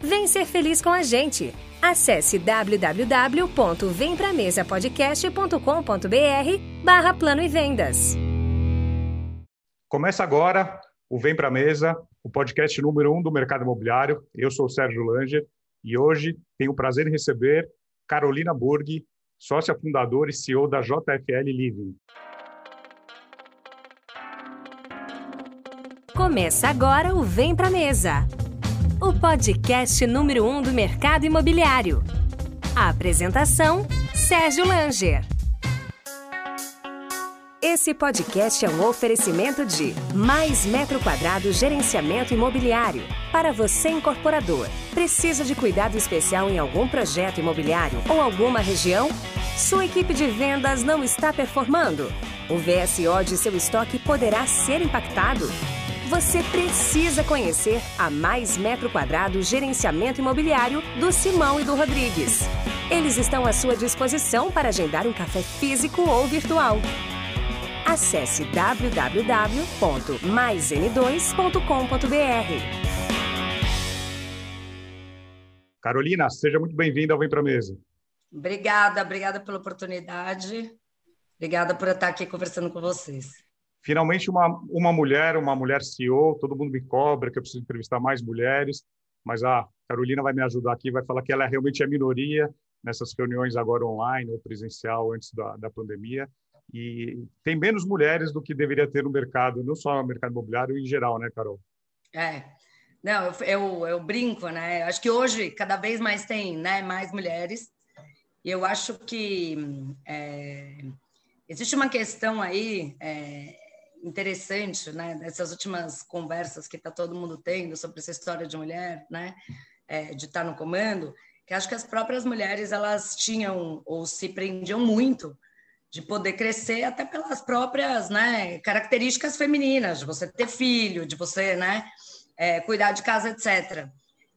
Vem ser feliz com a gente. Acesse www.vempramesapodcast.com.br barra Plano e Vendas. Começa agora o Vem Pra Mesa, o podcast número um do mercado imobiliário. Eu sou o Sérgio Langer e hoje tenho o prazer em receber Carolina Burg, sócia fundadora e CEO da JFL Living. Começa agora o Vem Pra Mesa, o podcast número um do mercado imobiliário. A apresentação: Sérgio Langer. Esse podcast é um oferecimento de Mais Metro Quadrado Gerenciamento Imobiliário. Para você, incorporador, precisa de cuidado especial em algum projeto imobiliário ou alguma região? Sua equipe de vendas não está performando? O VSO de seu estoque poderá ser impactado? Você precisa conhecer a Mais Metro Quadrado Gerenciamento Imobiliário do Simão e do Rodrigues. Eles estão à sua disposição para agendar um café físico ou virtual. Acesse www.maisn2.com.br. Carolina, seja muito bem-vinda ao Vem Pra Mesa. Obrigada, obrigada pela oportunidade. Obrigada por estar aqui conversando com vocês finalmente uma, uma mulher, uma mulher CEO, todo mundo me cobra que eu preciso entrevistar mais mulheres, mas a Carolina vai me ajudar aqui, vai falar que ela realmente é minoria nessas reuniões agora online ou presencial antes da, da pandemia, e tem menos mulheres do que deveria ter no mercado, não só no mercado imobiliário, em geral, né, Carol? É, não, eu, eu, eu brinco, né, acho que hoje cada vez mais tem né, mais mulheres, e eu acho que é, existe uma questão aí é, interessante, né, dessas últimas conversas que está todo mundo tendo sobre essa história de mulher, né, é, de estar tá no comando, que acho que as próprias mulheres elas tinham ou se prendiam muito de poder crescer até pelas próprias, né, características femininas, de você ter filho, de você, né, é, cuidar de casa, etc.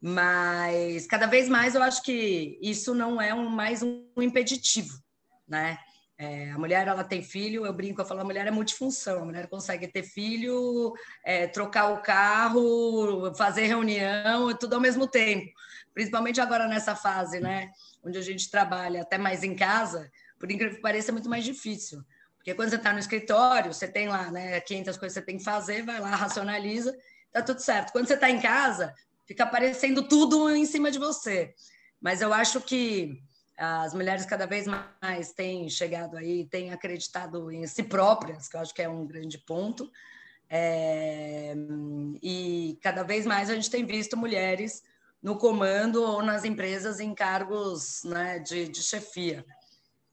Mas cada vez mais eu acho que isso não é um, mais um impeditivo, né? É, a mulher ela tem filho, eu brinco, eu falo, a mulher é multifunção, a mulher consegue ter filho, é, trocar o carro, fazer reunião, tudo ao mesmo tempo. Principalmente agora nessa fase, né, onde a gente trabalha até mais em casa, por incrível que pareça, é muito mais difícil. Porque quando você está no escritório, você tem lá, né, 500 coisas que você tem que fazer, vai lá, racionaliza, tá tudo certo. Quando você está em casa, fica aparecendo tudo em cima de você. Mas eu acho que as mulheres cada vez mais têm chegado aí, têm acreditado em si próprias, que eu acho que é um grande ponto. É, e cada vez mais a gente tem visto mulheres no comando ou nas empresas em cargos né, de, de chefia.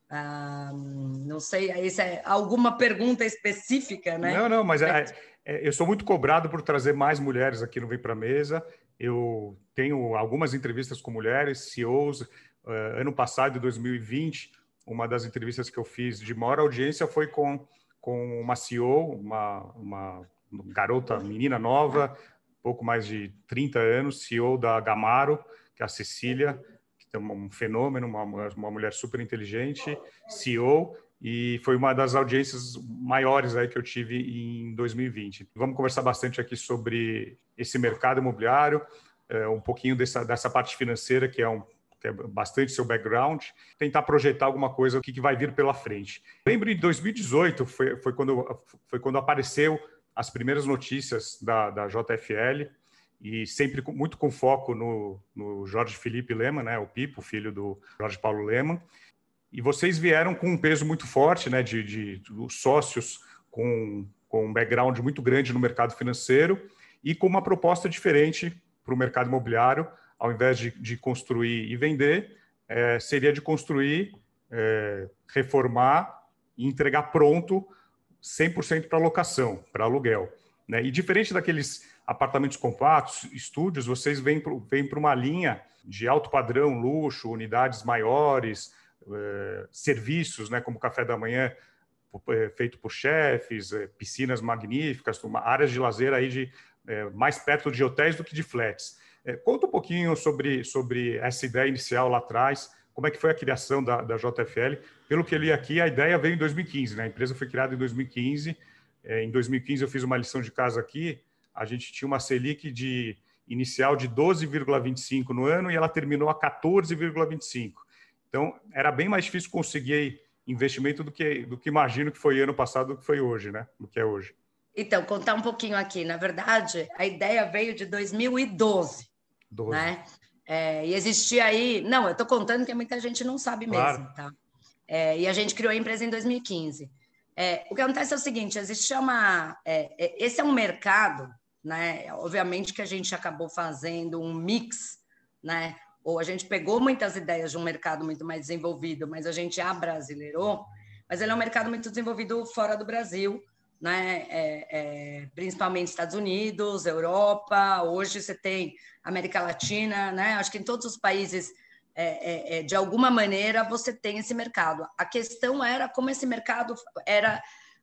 Ah, não sei, isso é alguma pergunta específica, né? Não, não, mas é, é, eu sou muito cobrado por trazer mais mulheres aqui no Vem Para Mesa. Eu tenho algumas entrevistas com mulheres, CEOs, ano passado, 2020, uma das entrevistas que eu fiz de maior audiência foi com, com uma CEO, uma, uma garota, menina nova, pouco mais de 30 anos, CEO da Gamaro, que é a Cecília, que é um fenômeno, uma, uma mulher super inteligente, CEO, e foi uma das audiências maiores aí que eu tive em 2020. Vamos conversar bastante aqui sobre esse mercado imobiliário, é, um pouquinho dessa, dessa parte financeira, que é um que é bastante seu background, tentar projetar alguma coisa, que, que vai vir pela frente. Lembro em 2018, foi, foi, quando, foi quando apareceu as primeiras notícias da, da JFL, e sempre com, muito com foco no, no Jorge Felipe Lema, né, o Pipo, filho do Jorge Paulo Lema. e vocês vieram com um peso muito forte, né, de, de, de sócios com, com um background muito grande no mercado financeiro e com uma proposta diferente para o mercado imobiliário, ao invés de, de construir e vender, é, seria de construir, é, reformar e entregar pronto 100% para locação, para aluguel. Né? E diferente daqueles apartamentos compactos, estúdios, vocês vêm para uma linha de alto padrão, luxo, unidades maiores, é, serviços, né, como café da manhã é, feito por chefes, é, piscinas magníficas, uma, áreas de lazer aí de mais perto de hotéis do que de flats. É, conta um pouquinho sobre, sobre essa ideia inicial lá atrás, como é que foi a criação da, da JFL. Pelo que eu li aqui, a ideia veio em 2015, né? a empresa foi criada em 2015. É, em 2015 eu fiz uma lição de casa aqui, a gente tinha uma Selic de inicial de 12,25 no ano e ela terminou a 14,25. Então, era bem mais difícil conseguir investimento do que, do que imagino que foi ano passado do que foi hoje, né? Do que é hoje. Então, contar um pouquinho aqui. Na verdade, a ideia veio de 2012. 12. Né? É, e existia aí. Não, eu estou contando que muita gente não sabe claro. mesmo, tá? É, e a gente criou a empresa em 2015. É, o que acontece é o seguinte: existe uma. É, é, esse é um mercado, né? Obviamente que a gente acabou fazendo um mix, né? Ou a gente pegou muitas ideias de um mercado muito mais desenvolvido, mas a gente abrasileirou. Mas ele é um mercado muito desenvolvido fora do Brasil né? É, é, principalmente Estados Unidos, Europa. Hoje você tem América Latina, né? Acho que em todos os países, é, é, é, de alguma maneira, você tem esse mercado. A questão era como esse mercado era,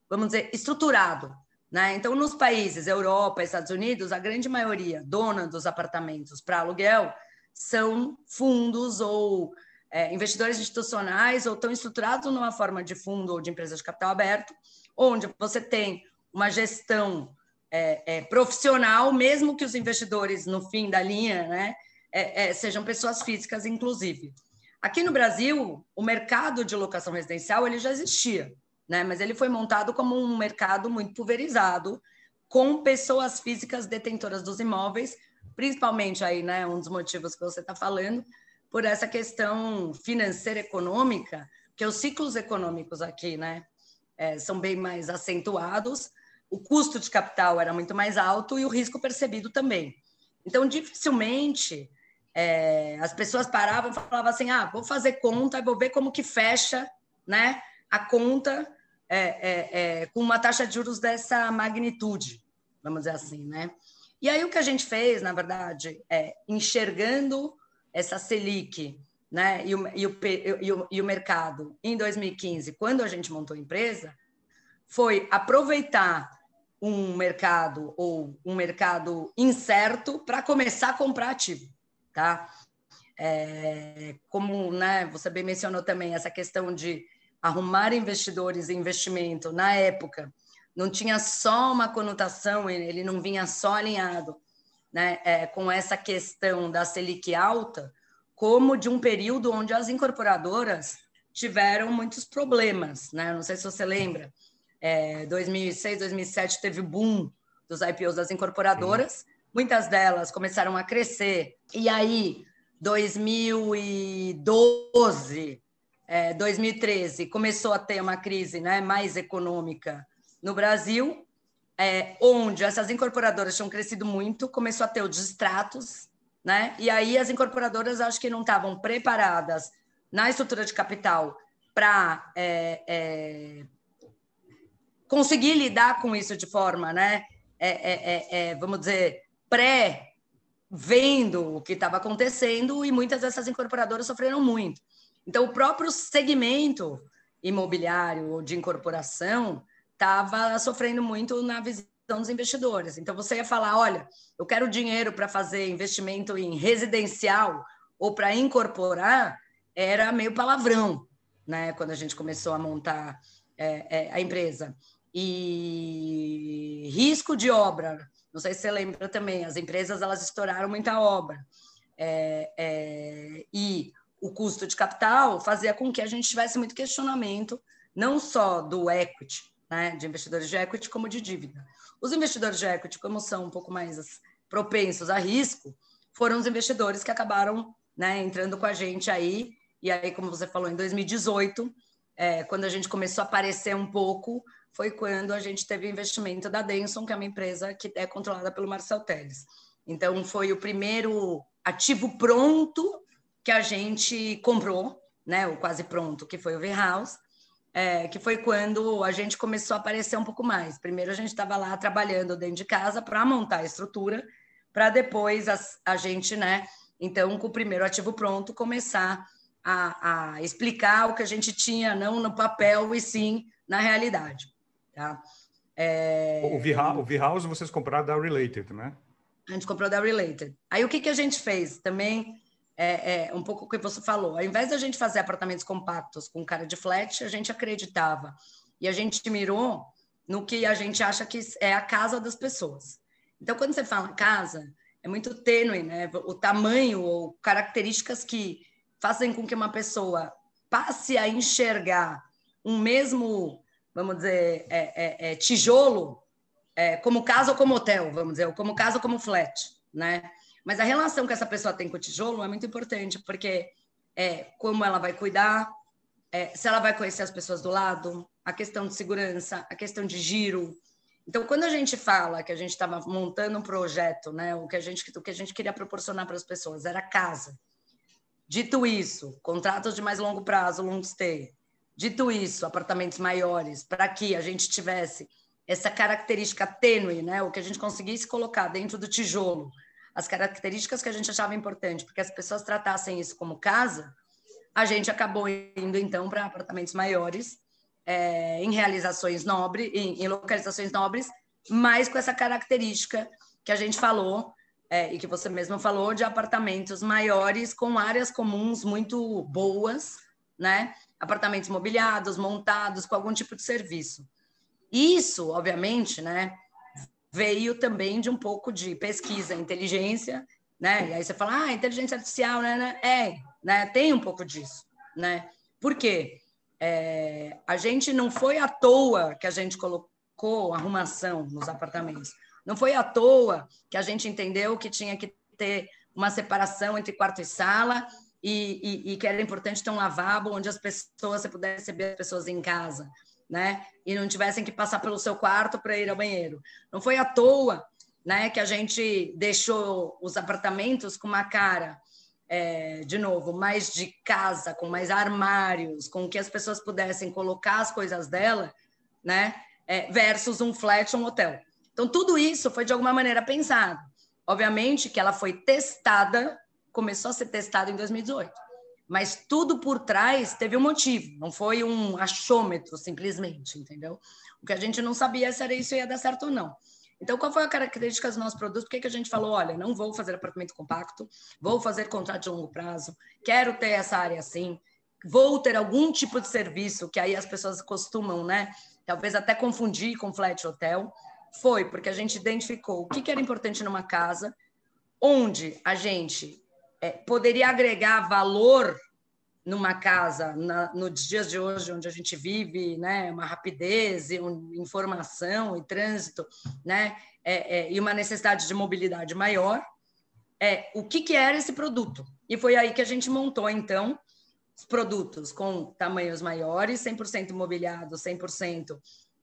vamos dizer, estruturado. Né? Então, nos países, Europa, Estados Unidos, a grande maioria dona dos apartamentos para aluguel são fundos ou é, investidores institucionais ou estão estruturados numa forma de fundo ou de empresa de capital aberto, onde você tem uma gestão é, é, profissional, mesmo que os investidores no fim da linha né, é, é, sejam pessoas físicas, inclusive. Aqui no Brasil, o mercado de locação residencial ele já existia, né, mas ele foi montado como um mercado muito pulverizado, com pessoas físicas detentoras dos imóveis, principalmente aí, né, um dos motivos que você está falando, por essa questão financeira econômica, que os ciclos econômicos aqui, né, é, são bem mais acentuados, o custo de capital era muito mais alto e o risco percebido também. Então, dificilmente é, as pessoas paravam e falavam assim: ah, vou fazer conta, vou ver como que fecha né, a conta é, é, é, com uma taxa de juros dessa magnitude, vamos dizer assim, né? E aí o que a gente fez, na verdade, é enxergando essa Selic né, e, o, e, o, e, o, e o mercado em 2015, quando a gente montou a empresa, foi aproveitar um mercado ou um mercado incerto para começar a comprar ativo, tá? É, como né, você bem mencionou também essa questão de arrumar investidores e investimento na época não tinha só uma conotação, ele não vinha só alinhado né, é, com essa questão da Selic alta, como de um período onde as incorporadoras tiveram muitos problemas, né? Não sei se você lembra, é, 2006, 2007 teve o boom dos IPOs das incorporadoras, muitas delas começaram a crescer, e aí 2012, é, 2013 começou a ter uma crise né, mais econômica no Brasil, é, onde essas incorporadoras tinham crescido muito, começou a ter os distratos, né? E aí as incorporadoras acho que não estavam preparadas na estrutura de capital para é, é, conseguir lidar com isso de forma, né? É, é, é, é vamos dizer, pré vendo o que estava acontecendo e muitas dessas incorporadoras sofreram muito. Então, o próprio segmento imobiliário de incorporação estava sofrendo muito na visão dos investidores. Então, você ia falar: olha, eu quero dinheiro para fazer investimento em residencial ou para incorporar, era meio palavrão, né? Quando a gente começou a montar é, é, a empresa. E risco de obra, não sei se você lembra também, as empresas elas estouraram muita obra. É, é e o custo de capital fazia com que a gente tivesse muito questionamento, não só do equity, né, de investidores de equity, como de dívida. Os investidores de equity, como são um pouco mais propensos a risco, foram os investidores que acabaram né, entrando com a gente aí E aí, como você falou, em 2018, é, quando a gente começou a aparecer um pouco, foi quando a gente teve investimento da Denson, que é uma empresa que é controlada pelo Marcel Teles. Então, foi o primeiro ativo pronto que a gente comprou, né, o quase pronto, que foi o V-House, é, que foi quando a gente começou a aparecer um pouco mais. Primeiro, a gente estava lá trabalhando dentro de casa para montar a estrutura, para depois a, a gente, né, então, com o primeiro ativo pronto, começar a, a explicar o que a gente tinha, não no papel, e sim na realidade. Tá? É... O V-House vocês compraram da Related, né? A gente comprou da Related. Aí o que, que a gente fez? Também é, é, um pouco o que você falou. Ao invés da gente fazer apartamentos compactos com cara de flat, a gente acreditava e a gente mirou no que a gente acha que é a casa das pessoas. Então, quando você fala casa, é muito tênue, né? O tamanho ou características que fazem com que uma pessoa passe a enxergar um mesmo, vamos dizer, é, é, é, tijolo é, como casa ou como hotel, vamos dizer, ou como casa ou como flat, né? Mas a relação que essa pessoa tem com o tijolo é muito importante, porque é como ela vai cuidar, é, se ela vai conhecer as pessoas do lado, a questão de segurança, a questão de giro. Então, quando a gente fala que a gente estava montando um projeto, né, o que a gente, o que a gente queria proporcionar para as pessoas era casa, Dito isso, contratos de mais longo prazo, long stay. Dito isso, apartamentos maiores, para que a gente tivesse essa característica tênue, né? O que a gente conseguisse colocar dentro do tijolo, as características que a gente achava importante, porque as pessoas tratassem isso como casa, a gente acabou indo então para apartamentos maiores, é, em realizações nobres, em, em localizações nobres, mas com essa característica que a gente falou é, e que você mesmo falou, de apartamentos maiores com áreas comuns muito boas, né? Apartamentos mobiliados, montados com algum tipo de serviço. Isso, obviamente, né, veio também de um pouco de pesquisa, inteligência, né? E aí você fala, ah, inteligência artificial, né? né? É, né? Tem um pouco disso, né? Por quê? É, a gente não foi à toa que a gente colocou arrumação nos apartamentos. Não foi à toa que a gente entendeu que tinha que ter uma separação entre quarto e sala e, e, e que era importante ter um lavabo onde as pessoas, você pudesse receber as pessoas em casa, né? E não tivessem que passar pelo seu quarto para ir ao banheiro. Não foi à toa né, que a gente deixou os apartamentos com uma cara, é, de novo, mais de casa, com mais armários, com que as pessoas pudessem colocar as coisas dela, né? É, versus um flat, um hotel. Então, tudo isso foi de alguma maneira pensado. Obviamente que ela foi testada, começou a ser testada em 2018. Mas tudo por trás teve um motivo, não foi um achômetro simplesmente, entendeu? O que a gente não sabia se era isso ia dar certo ou não. Então, qual foi a característica do nosso produto? Por que, que a gente falou, olha, não vou fazer apartamento compacto, vou fazer contrato de longo prazo, quero ter essa área assim, vou ter algum tipo de serviço, que aí as pessoas costumam, né, talvez até confundir com flat hotel. Foi porque a gente identificou o que, que era importante numa casa, onde a gente é, poderia agregar valor numa casa, na, nos dias de hoje, onde a gente vive, né, uma rapidez, e um, informação e trânsito, né, é, é, e uma necessidade de mobilidade maior, é, o que, que era esse produto. E foi aí que a gente montou, então, os produtos com tamanhos maiores, 100% mobiliados, 100%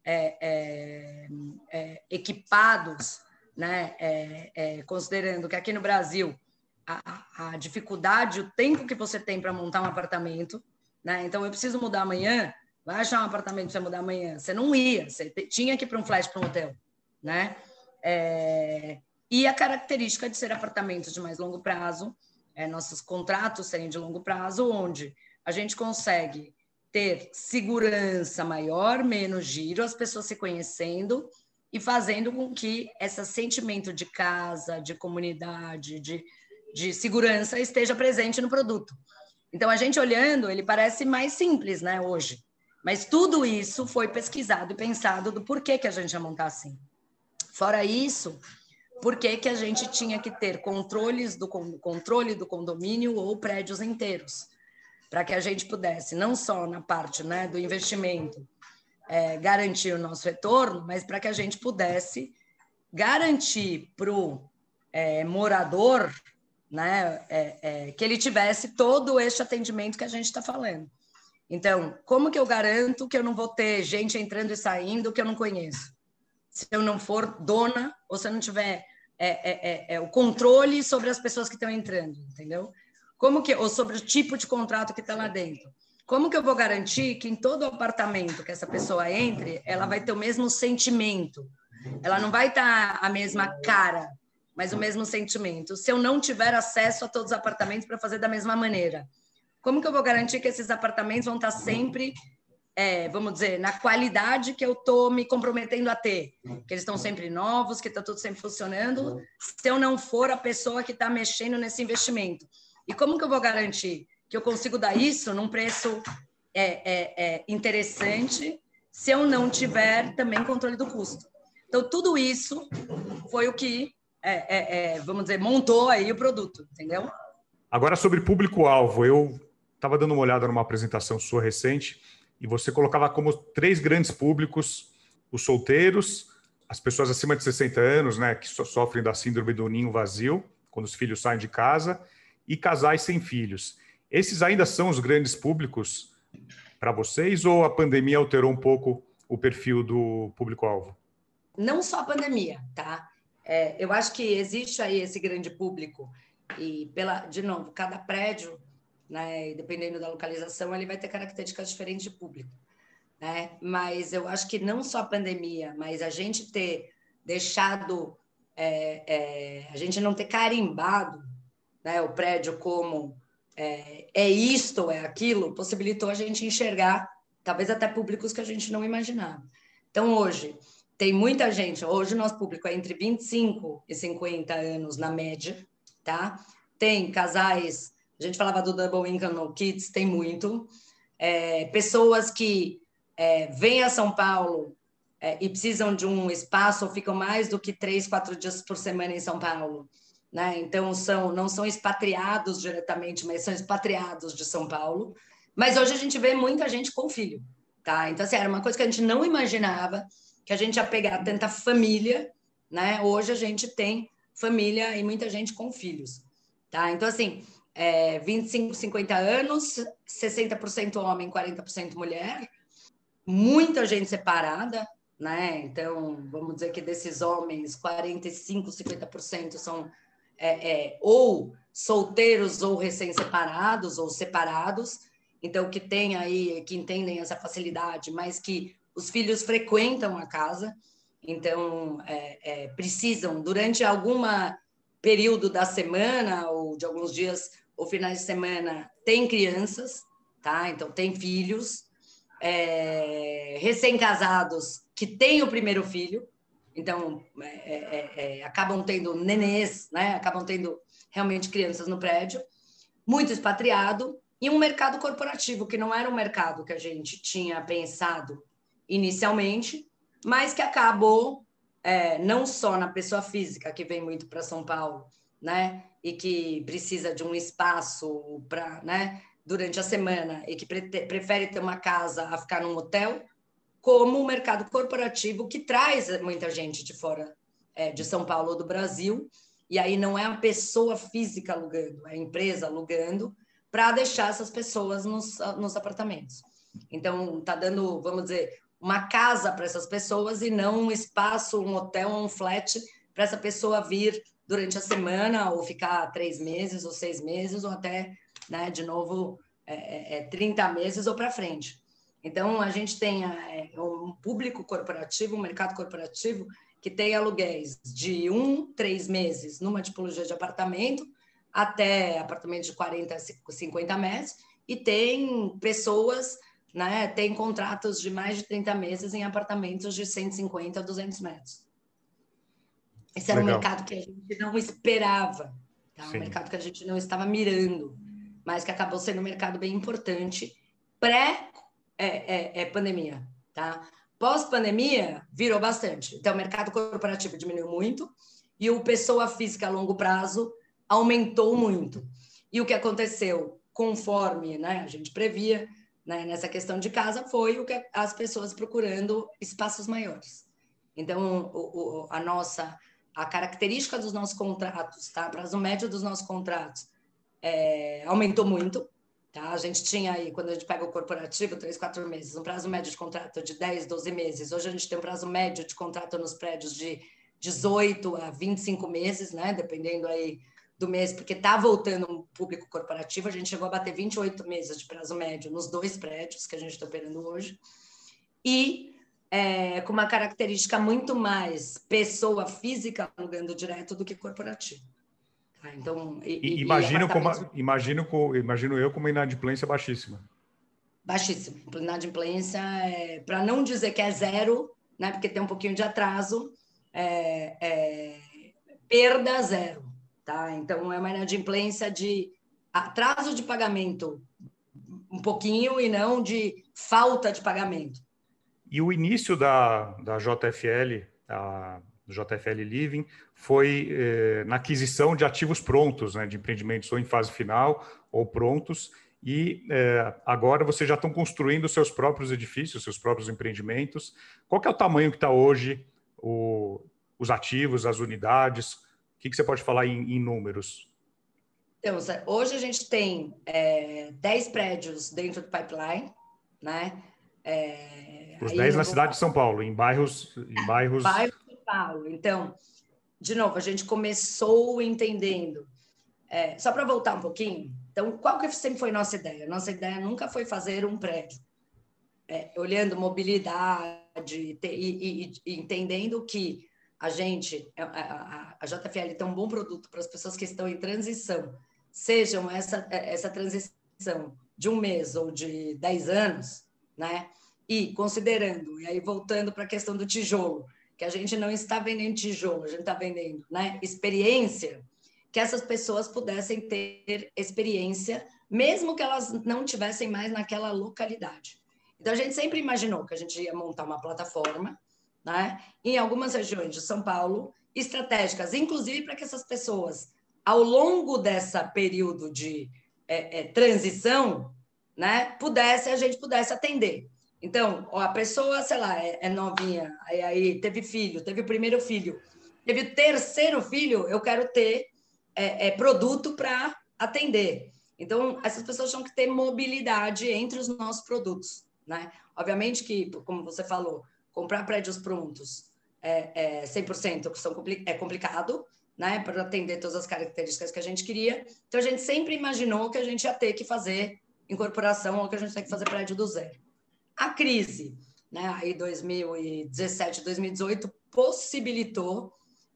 é, é, é, equipados, né? É, é, considerando que aqui no Brasil a, a, dificuldade, o tempo que você tem para montar um apartamento, né? Então eu preciso mudar amanhã, vai achar um apartamento para você mudar amanhã. Você não ia, você tinha que ir para um flash para um hotel, né? É, e a característica de ser apartamentos de mais longo prazo, nossos contratos serem de longo prazo, onde a gente consegue ter segurança maior, menos giro, as pessoas se conhecendo e fazendo com que esse sentimento de casa, de comunidade, de, de segurança esteja presente no produto. Então, a gente olhando, ele parece mais simples, né, hoje. Mas tudo isso foi pesquisado e pensado do porquê que a gente ia montar assim. Fora isso, por que, a gente tinha que ter controles do controle do condomínio ou prédios inteiros para que a gente pudesse, não só na parte né, do investimento, é, garantir o nosso retorno, mas para que a gente pudesse garantir para o é, morador né, é, é, que ele tivesse todo este atendimento que a gente está falando. Então, como que eu garanto que eu não vou ter gente entrando e saindo que eu não conheço? Se eu não for dona ou se eu não tiver é, é, é, é o controle sobre as pessoas que estão entrando, entendeu? Como que ou sobre o tipo de contrato que está lá dentro? Como que eu vou garantir que em todo apartamento que essa pessoa entre, ela vai ter o mesmo sentimento? Ela não vai estar tá a mesma cara, mas o mesmo sentimento. Se eu não tiver acesso a todos os apartamentos para fazer da mesma maneira, como que eu vou garantir que esses apartamentos vão estar sempre, é, vamos dizer, na qualidade que eu estou me comprometendo a ter? Que eles estão sempre novos, que está tudo sempre funcionando, se eu não for a pessoa que está mexendo nesse investimento. E como que eu vou garantir que eu consigo dar isso num preço é, é, é interessante se eu não tiver também controle do custo? Então, tudo isso foi o que é, é, é, vamos dizer, montou aí o produto, entendeu? Agora, sobre público-alvo, eu estava dando uma olhada numa apresentação sua recente e você colocava como três grandes públicos os solteiros, as pessoas acima de 60 anos, né, que sofrem da síndrome do ninho vazio, quando os filhos saem de casa, e casais sem filhos. Esses ainda são os grandes públicos para vocês ou a pandemia alterou um pouco o perfil do público-alvo? Não só a pandemia, tá? É, eu acho que existe aí esse grande público e pela, de novo, cada prédio, né, dependendo da localização, ele vai ter características diferentes de público, né? Mas eu acho que não só a pandemia, mas a gente ter deixado, é, é, a gente não ter carimbado, né, o prédio como é, é isto ou é aquilo, possibilitou a gente enxergar talvez até públicos que a gente não imaginava. Então hoje tem muita gente, hoje o nosso público é entre 25 e 50 anos na média, tá? Tem casais, a gente falava do Double Income No Kids, tem muito. É, pessoas que é, vêm a São Paulo é, e precisam de um espaço ou ficam mais do que três, quatro dias por semana em São Paulo. Né? Então, são, não são expatriados diretamente, mas são expatriados de São Paulo. Mas hoje a gente vê muita gente com filho. Tá? Então, assim, era uma coisa que a gente não imaginava que a gente ia pegar tanta família, né? Hoje a gente tem família e muita gente com filhos, tá? Então, assim, é, 25, 50 anos, 60% homem, 40% mulher, muita gente separada, né? Então, vamos dizer que desses homens, 45, 50% são é, é, ou solteiros ou recém-separados ou separados, então que tem aí, que entendem essa facilidade, mas que os filhos frequentam a casa, então é, é, precisam, durante algum período da semana ou de alguns dias ou finais de semana, tem crianças, tá? Então tem filhos, é, recém-casados que têm o primeiro filho, então é, é, é, acabam tendo nenês, né? Acabam tendo realmente crianças no prédio, muito expatriado e um mercado corporativo que não era um mercado que a gente tinha pensado inicialmente, mas que acabou é, não só na pessoa física que vem muito para São Paulo, né, e que precisa de um espaço para, né, durante a semana e que pre prefere ter uma casa a ficar num hotel, como o mercado corporativo que traz muita gente de fora é, de São Paulo ou do Brasil, e aí não é a pessoa física alugando, é a empresa alugando para deixar essas pessoas nos, nos apartamentos. Então, está dando, vamos dizer, uma casa para essas pessoas e não um espaço, um hotel, um flat para essa pessoa vir durante a semana ou ficar três meses ou seis meses ou até, né, de novo, é, é, 30 é, meses ou para frente. Então, a gente tem é, um público corporativo, um mercado corporativo que tem aluguéis de um, três meses numa tipologia de apartamento até apartamento de 40, 50 metros e tem pessoas né, tem contratos de mais de 30 meses em apartamentos de 150 a 200 metros. Esse era Legal. um mercado que a gente não esperava, tá? um mercado que a gente não estava mirando, mas que acabou sendo um mercado bem importante pré-pandemia. É, é, é tá? Pós-pandemia, virou bastante. Então, o mercado corporativo diminuiu muito e o pessoa física a longo prazo aumentou muito. E o que aconteceu, conforme né, a gente previa, né, nessa questão de casa foi o que as pessoas procurando espaços maiores. Então, o, o, a nossa a característica dos nossos contratos, tá? Prazo médio dos nossos contratos é, aumentou muito. Tá? A gente tinha aí, quando a gente pega o corporativo, três, quatro meses, um prazo médio de contrato de 10, 12 meses. Hoje a gente tem um prazo médio de contrato nos prédios de 18 a 25 meses, né? Dependendo aí do mês, porque está voltando um público corporativo. A gente chegou a bater 28 meses de prazo médio nos dois prédios que a gente está operando hoje. E é, com uma característica muito mais pessoa física alugando direto do que corporativo. Tá? Então, e, imagino, como, imagino, imagino eu com uma inadimplência baixíssima. Baixíssima. Inadimplência, é, para não dizer que é zero, né, porque tem um pouquinho de atraso, é, é, perda zero. Tá? Então, é uma inadimplência de atraso de pagamento um pouquinho e não de falta de pagamento. E o início da, da JFL, a JFL Living, foi eh, na aquisição de ativos prontos, né, de empreendimentos ou em fase final ou prontos. E eh, agora vocês já estão construindo seus próprios edifícios, seus próprios empreendimentos. Qual é o tamanho que está hoje o, os ativos, as unidades? O que, que você pode falar em, em números? Então, hoje a gente tem é, eh, 10 prédios dentro do pipeline, né? É, Os 10 na cidade de São Paulo, em bairros. Em bairros... Bairro de São Paulo. Então, de novo, a gente começou entendendo. É, só para voltar um pouquinho, então, qual que sempre foi nossa ideia? Nossa ideia nunca foi fazer um prédio. É, olhando mobilidade te, e, e, e, entendendo que a gente, a, a, a JFL tem um bom produto para as pessoas que estão em transição, sejam essa, essa transição de um mês ou de 10 anos, né? E considerando, e aí voltando para a questão do tijolo, que a gente não está vendendo tijolo, a gente está vendendo né, experiência, que essas pessoas pudessem ter experiência, mesmo que elas não tivessem mais naquela localidade. Então, a gente sempre imaginou que a gente ia montar uma plataforma, né, em algumas regiões de São Paulo, estratégicas, inclusive para que essas pessoas, ao longo dessa período de é, é, transição, né, pudesse, a gente pudesse atender. Então, a pessoa, sei lá, é, é novinha, aí, aí, teve filho, teve o primeiro filho, teve o terceiro filho, eu quero ter é, é produto para atender. Então, essas pessoas tinham que ter mobilidade entre os nossos produtos, né? Obviamente que, como você falou, comprar prédios prontos é, é 100% são, é complicado, né? Para atender todas as características que a gente queria. Então, a gente sempre imaginou que a gente ia ter que fazer incorporação ou que a gente tem que fazer prédio do zero. A crise, né, aí 2017, 2018, possibilitou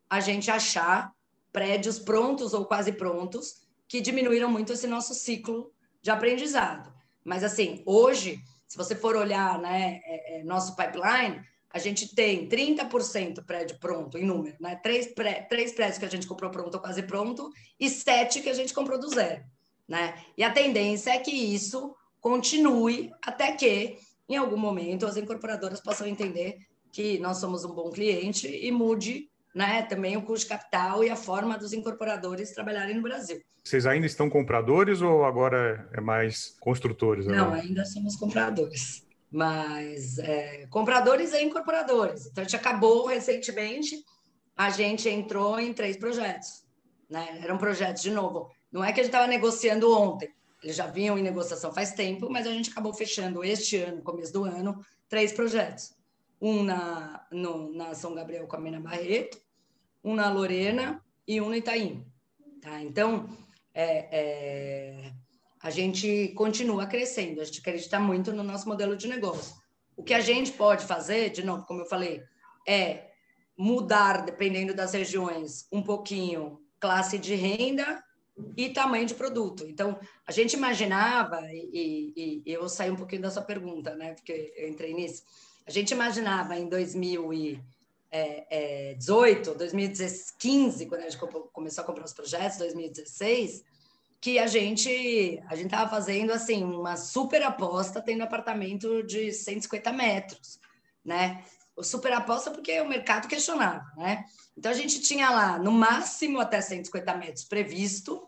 a gente achar prédios prontos ou quase prontos que diminuíram muito esse nosso ciclo de aprendizado. Mas, assim, hoje, se você for olhar né, é, é, nosso pipeline, a gente tem 30% prédio pronto em número, né? Três, pré, três prédios que a gente comprou pronto ou quase pronto e sete que a gente comprou do zero né? E a tendência é que isso continue até que, em algum momento, as incorporadoras possam entender que nós somos um bom cliente e mude né, também o custo de capital e a forma dos incorporadores trabalharem no Brasil. Vocês ainda estão compradores ou agora é mais construtores? Não, ainda somos compradores. Mas é, compradores e incorporadores. Então, a gente acabou recentemente, a gente entrou em três projetos. Né? Eram projetos, de novo, não é que a gente estava negociando ontem, eles já vinham em negociação faz tempo, mas a gente acabou fechando este ano, começo do ano, três projetos. Um na, no, na São Gabriel com a Mina Barreto, um na Lorena e um no Itaim. Tá? Então, é, é, a gente continua crescendo, a gente acredita muito no nosso modelo de negócio. O que a gente pode fazer, de novo, como eu falei, é mudar, dependendo das regiões, um pouquinho classe de renda e tamanho de produto. Então, a gente imaginava, e, e, e, eu saí um pouquinho da sua pergunta, né, porque eu entrei nisso, a gente imaginava em 2018, 2015, quando a gente começou a comprar os projetos, 2016, que a gente a gente estava fazendo assim uma super aposta tendo apartamento de 150 metros, né? O super aposta porque o mercado questionava, né? Então a gente tinha lá no máximo até 150 metros previsto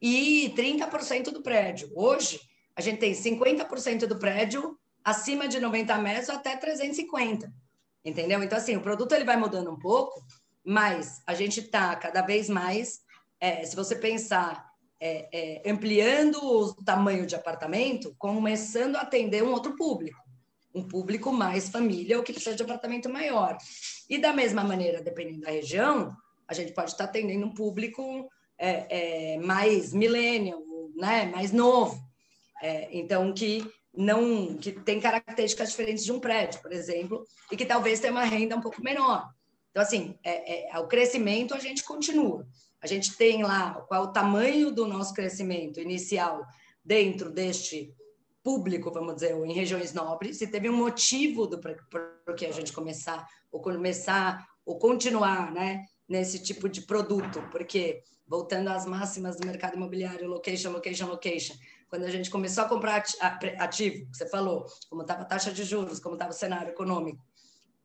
e 30% do prédio. Hoje, a gente tem 50% do prédio acima de 90 metros até 350. Entendeu? Então, assim, o produto ele vai mudando um pouco, mas a gente está cada vez mais, é, se você pensar, é, é, ampliando o tamanho de apartamento, começando a atender um outro público, um público mais família ou que precisa de apartamento maior. E da mesma maneira, dependendo da região, a gente pode estar atendendo um público é, é, mais millennial, né, mais novo. É, então, que não que tem características diferentes de um prédio, por exemplo, e que talvez tenha uma renda um pouco menor. Então, assim, é, é, o crescimento a gente continua. A gente tem lá qual é o tamanho do nosso crescimento inicial dentro deste público, vamos dizer, ou em regiões nobres, se teve um motivo do que a gente começar ou começar ou continuar, né, nesse tipo de produto, porque voltando às máximas do mercado imobiliário, location, location, location, quando a gente começou a comprar ativo, você falou, como estava a taxa de juros, como estava o cenário econômico,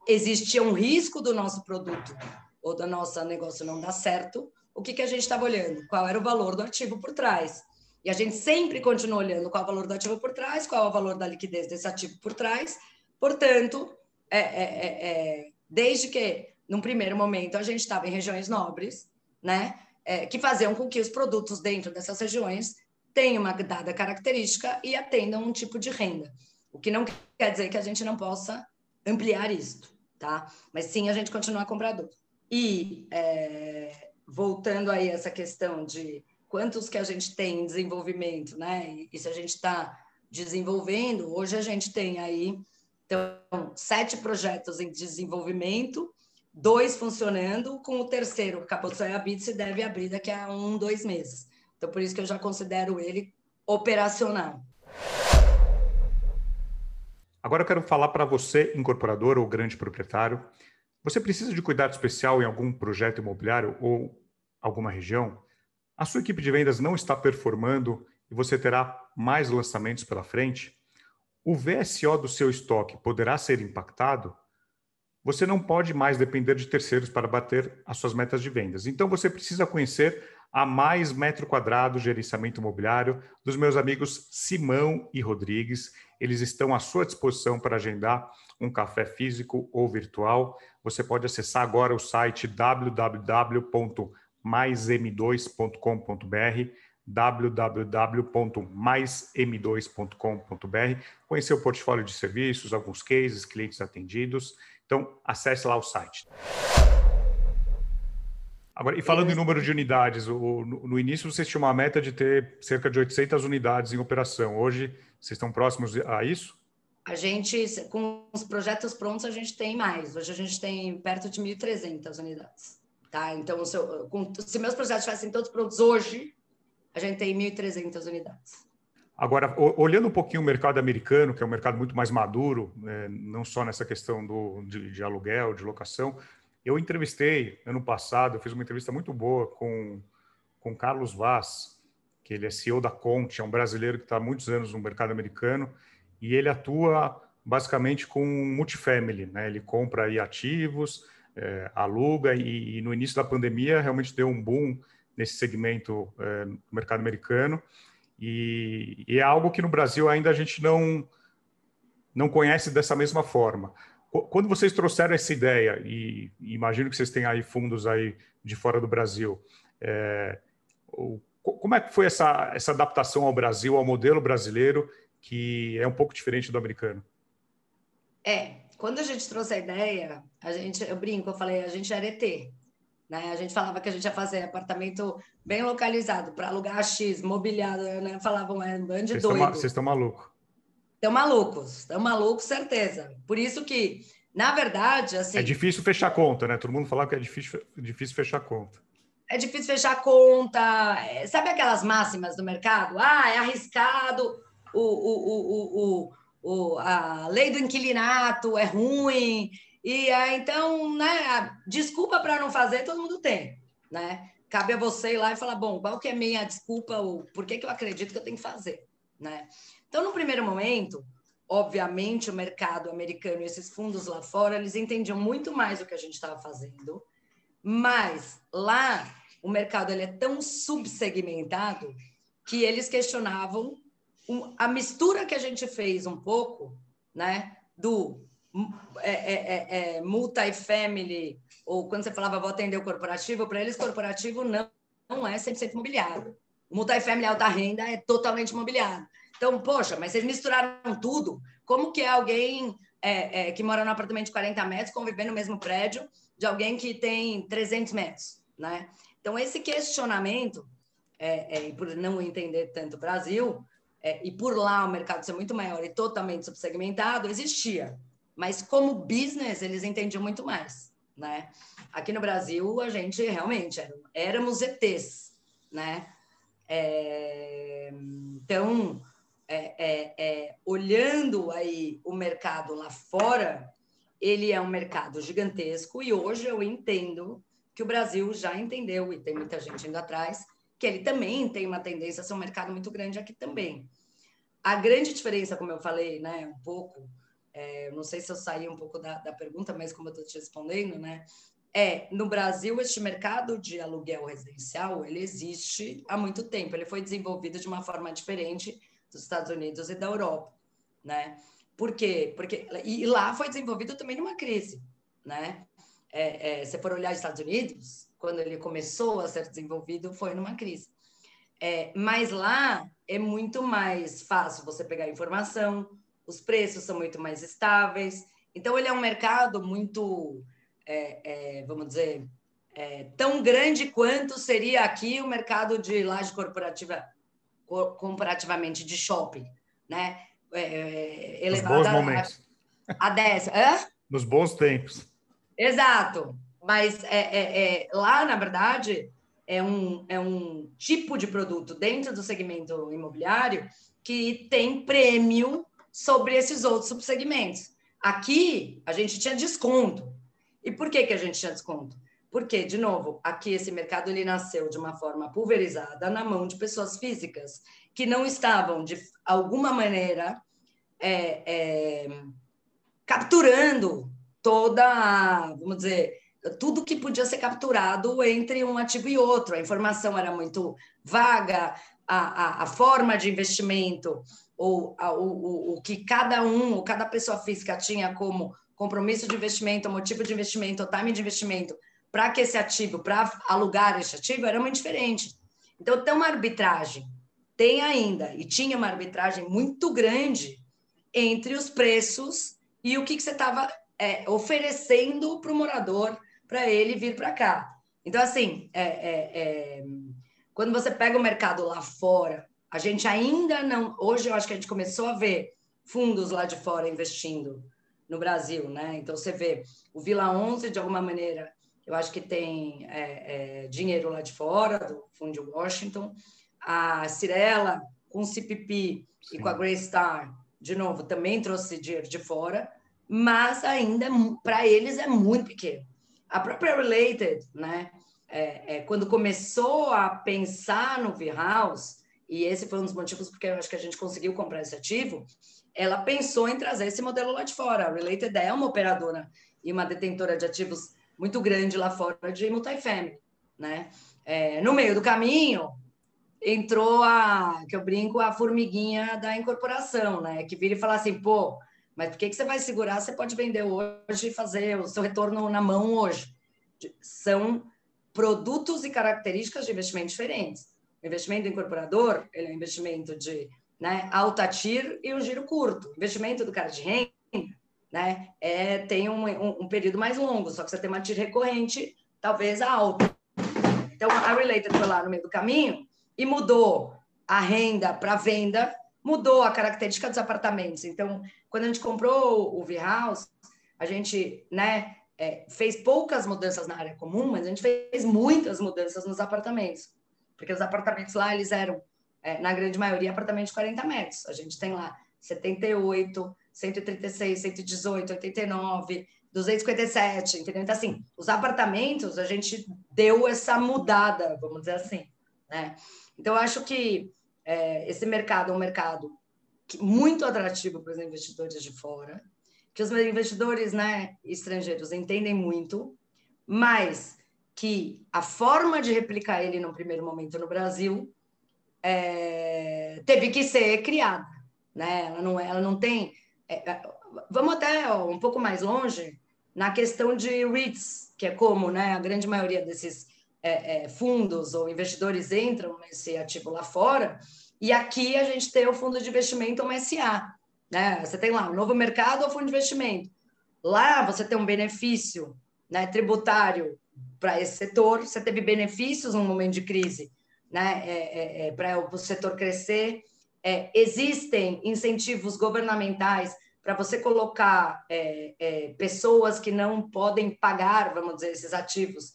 existia um risco do nosso produto ou do nosso negócio não dar certo, o que, que a gente estava olhando? Qual era o valor do ativo por trás? E a gente sempre continua olhando qual é o valor do ativo por trás, qual é o valor da liquidez desse ativo por trás. Portanto, é, é, é, é desde que, num primeiro momento, a gente estava em regiões nobres, né, é, que faziam com que os produtos dentro dessas regiões tenham uma dada característica e atendam um tipo de renda. O que não quer dizer que a gente não possa ampliar isto, tá? Mas sim a gente continuar comprador. E é, voltando aí essa questão de quantos que a gente tem em desenvolvimento, né? E, e se a gente está desenvolvendo, hoje a gente tem aí então, sete projetos em desenvolvimento, dois funcionando, com o terceiro, o Capoçoia Bits, se deve abrir daqui a um, dois meses. Então, por isso que eu já considero ele operacional. Agora eu quero falar para você, incorporador ou grande proprietário. Você precisa de cuidado especial em algum projeto imobiliário ou alguma região? A sua equipe de vendas não está performando e você terá mais lançamentos pela frente? O VSO do seu estoque poderá ser impactado? Você não pode mais depender de terceiros para bater as suas metas de vendas. Então você precisa conhecer a mais metro quadrado gerenciamento imobiliário dos meus amigos Simão e Rodrigues. Eles estão à sua disposição para agendar um café físico ou virtual. Você pode acessar agora o site www.maism2.com.br www.maism2.com.br, conhecer o portfólio de serviços, alguns cases, clientes atendidos. Então, acesse lá o site. Agora, e falando em número de unidades, o, no, no, início vocês tinham uma meta de ter cerca de 800 unidades em operação. Hoje, vocês estão próximos a isso? A gente, com os projetos prontos, a gente tem mais. Hoje a gente tem perto de 1.300 unidades. Tá? Então, se, eu, com, se meus projetos estivessem todos prontos hoje, a gente tem 1.300 unidades. Agora, olhando um pouquinho o mercado americano, que é um mercado muito mais maduro, né, não só nessa questão do, de, de aluguel, de locação, eu entrevistei ano passado, eu fiz uma entrevista muito boa com, com Carlos Vaz, que ele é CEO da Conte, é um brasileiro que está há muitos anos no mercado americano, e ele atua basicamente com multifamily, né? Ele compra aí ativos, é, aluga, e, e, no início da pandemia realmente deu um boom nesse segmento é, no mercado americano, e, e é algo que no Brasil ainda a gente não, não conhece dessa mesma forma. Quando vocês trouxeram essa ideia, e imagino que vocês têm aí fundos aí de fora do Brasil, é, como é que foi essa, essa adaptação ao Brasil, ao modelo brasileiro, que é um pouco diferente do americano? É, quando a gente trouxe a ideia, a gente, eu brinco, eu falei, a gente era ET. Né? A gente falava que a gente ia fazer apartamento bem localizado para alugar X, mobiliado, né? Falavam, é um bando de doido. Vocês estão malucos. Estão malucos, estão malucos, certeza. Por isso que, na verdade, assim. É difícil fechar conta, né? Todo mundo falava que é difícil, difícil fechar conta. É difícil fechar conta. É, sabe aquelas máximas do mercado? Ah, é arriscado, o, o, o, o, o, a lei do inquilinato é ruim. E ah, então, né, desculpa para não fazer, todo mundo tem, né? Cabe a você ir lá e falar, bom, qual que é a minha desculpa, ou por que, que eu acredito que eu tenho que fazer, né? Então, no primeiro momento, obviamente, o mercado americano e esses fundos lá fora, eles entendiam muito mais o que a gente estava fazendo, mas lá o mercado ele é tão subsegmentado que eles questionavam a mistura que a gente fez um pouco, né, do é, é, é, é, multifamily, ou quando você falava vou atender o corporativo, para eles corporativo não, não é 100% imobiliário. Multifamily alta renda é totalmente imobiliário. Então, poxa, mas vocês misturaram tudo. Como que é alguém é, é, que mora num apartamento de 40 metros conviver no mesmo prédio de alguém que tem 300 metros, né? Então, esse questionamento, é, é, por não entender tanto o Brasil, é, e por lá o mercado ser muito maior e totalmente subsegmentado, existia. Mas como business, eles entendiam muito mais, né? Aqui no Brasil, a gente realmente era, éramos ETs, né? É, então, é, é, olhando aí o mercado lá fora, ele é um mercado gigantesco e hoje eu entendo que o Brasil já entendeu, e tem muita gente indo atrás, que ele também tem uma tendência a ser um mercado muito grande aqui também. A grande diferença, como eu falei, né, um pouco, é, não sei se eu saí um pouco da, da pergunta, mas como eu estou te respondendo, né, é, no Brasil, este mercado de aluguel residencial, ele existe há muito tempo, ele foi desenvolvido de uma forma diferente dos Estados Unidos e da Europa, né? Por quê? Porque e lá foi desenvolvido também numa crise, né? É, é, se for olhar os Estados Unidos, quando ele começou a ser desenvolvido, foi numa crise. É, mas lá é muito mais fácil você pegar informação, os preços são muito mais estáveis. Então, ele é um mercado muito, é, é, vamos dizer, é, tão grande quanto seria aqui o mercado de laje corporativa comparativamente de shopping, né? É, é elevada Nos bons momentos. a, a 10. Hã? Nos bons tempos. Exato. Mas é, é, é, lá, na verdade, é um, é um tipo de produto dentro do segmento imobiliário que tem prêmio sobre esses outros subsegmentos. Aqui, a gente tinha desconto. E por que, que a gente tinha desconto? Porque, de novo, aqui esse mercado ele nasceu de uma forma pulverizada na mão de pessoas físicas que não estavam, de alguma maneira, é, é, capturando toda, vamos dizer, tudo que podia ser capturado entre um ativo e outro. A informação era muito vaga, a, a, a forma de investimento, ou a, o, o, que cada um, ou cada pessoa física tinha como compromisso de investimento, motivo de investimento, time de investimento, para que esse ativo, para alugar esse ativo, era muito diferente. Então, tem uma arbitragem, tem ainda, e tinha uma arbitragem muito grande entre os preços e o que, que você estava é, oferecendo para o morador para ele vir para cá. Então, assim, é, é, é, quando você pega o mercado lá fora, a gente ainda não. Hoje, eu acho que a gente começou a ver fundos lá de fora investindo no Brasil, né? Então, você vê o Vila 11, de alguma maneira, eu acho que tem é, é, dinheiro lá de fora, do fundo de Washington. A Cirela, com o CPP Sim. e com a Greystar, de novo, também trouxe dinheiro de fora, mas ainda, para eles, é muito pequeno. A própria Related, né? É, é, quando começou a pensar no V-House, e esse foi um dos motivos porque eu acho que a gente conseguiu comprar esse ativo, ela pensou em trazer esse modelo lá de fora. A Related é uma operadora e uma detentora de ativos muito grande lá fora de multifamily, né? É, no meio do caminho, entrou a, que eu brinco, a formiguinha da incorporação, né? Que vira e fala assim, pô, mas por que, que você vai segurar? Você pode vender hoje e fazer o seu retorno na mão hoje. São produtos e características de investimento diferentes. O investimento do incorporador, ele é um investimento de né, alta TIR e um giro curto. O investimento do cara de renda né? É, tem um, um, um, período mais longo, só que você tem uma TIR recorrente, talvez alta. Então, a Related foi lá no meio do caminho e mudou a renda para venda, mudou a característica dos apartamentos. Então, quando a gente comprou o V-House, a gente né, é, fez poucas mudanças na área comum, mas a gente fez muitas mudanças nos apartamentos. Porque os apartamentos lá, eles eram, é, na grande maioria, apartamentos de 40 metros. A gente tem lá 78, 136, 118, 89, 257, entendeu? Então, assim, os apartamentos, a gente deu essa mudada, vamos dizer assim, né? Então, acho que é, esse mercado é um mercado muito atrativo para os investidores de fora, que os investidores né, estrangeiros entendem muito, mas que a forma de replicar ele no primeiro momento no Brasil é, teve que ser criada, né? Ela não, ela não tem é, é, vamos até um pouco mais longe na questão de REITs, que é como né, a grande maioria desses é, é, fundos ou investidores entram nesse ativo lá fora, e aqui a gente tem o fundo de investimento, um SA. Né? Você tem lá o novo mercado ou fundo de investimento. Lá você tem um benefício né, tributário para esse setor, você teve benefícios no momento de crise né, é, é, é para o setor crescer. É, existem incentivos governamentais para você colocar é, é, pessoas que não podem pagar, vamos dizer, esses ativos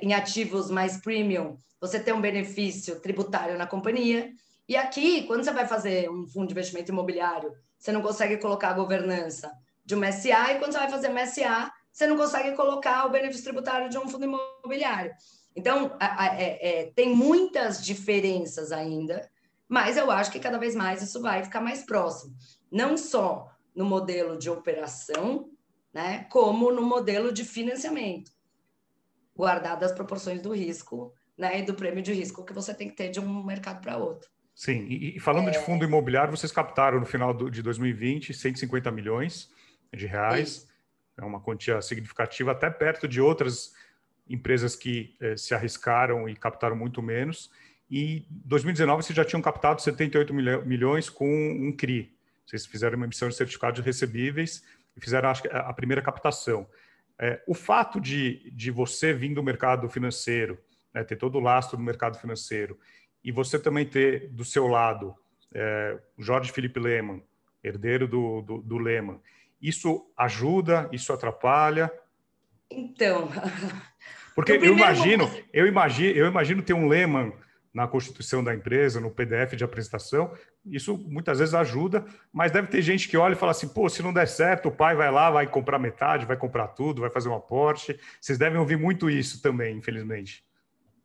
em ativos mais premium, você tem um benefício tributário na companhia. E aqui, quando você vai fazer um fundo de investimento imobiliário, você não consegue colocar a governança de uma SA, e quando você vai fazer uma SA, você não consegue colocar o benefício tributário de um fundo imobiliário. Então, é, é, tem muitas diferenças ainda, mas eu acho que cada vez mais isso vai ficar mais próximo. Não só no modelo de operação, né, como no modelo de financiamento, guardado as proporções do risco né, e do prêmio de risco que você tem que ter de um mercado para outro. Sim, e, e falando é... de fundo imobiliário, vocês captaram no final do, de 2020 150 milhões de reais. É uma quantia significativa, até perto de outras empresas que eh, se arriscaram e captaram muito menos. E 2019 vocês já tinham captado 78 milhões com um CRI. Vocês fizeram uma emissão de certificados recebíveis e fizeram acho, a primeira captação. É, o fato de, de você vir do mercado financeiro, né, ter todo o lastro do mercado financeiro e você também ter do seu lado é, Jorge Felipe Lehmann, herdeiro do, do, do Lehmann, isso ajuda, isso atrapalha? Então, porque eu imagino, eu imagino, eu imagino ter um Lehmann na constituição da empresa, no PDF de apresentação, isso muitas vezes ajuda, mas deve ter gente que olha e fala assim: pô, se não der certo, o pai vai lá, vai comprar metade, vai comprar tudo, vai fazer um aporte. Vocês devem ouvir muito isso também, infelizmente.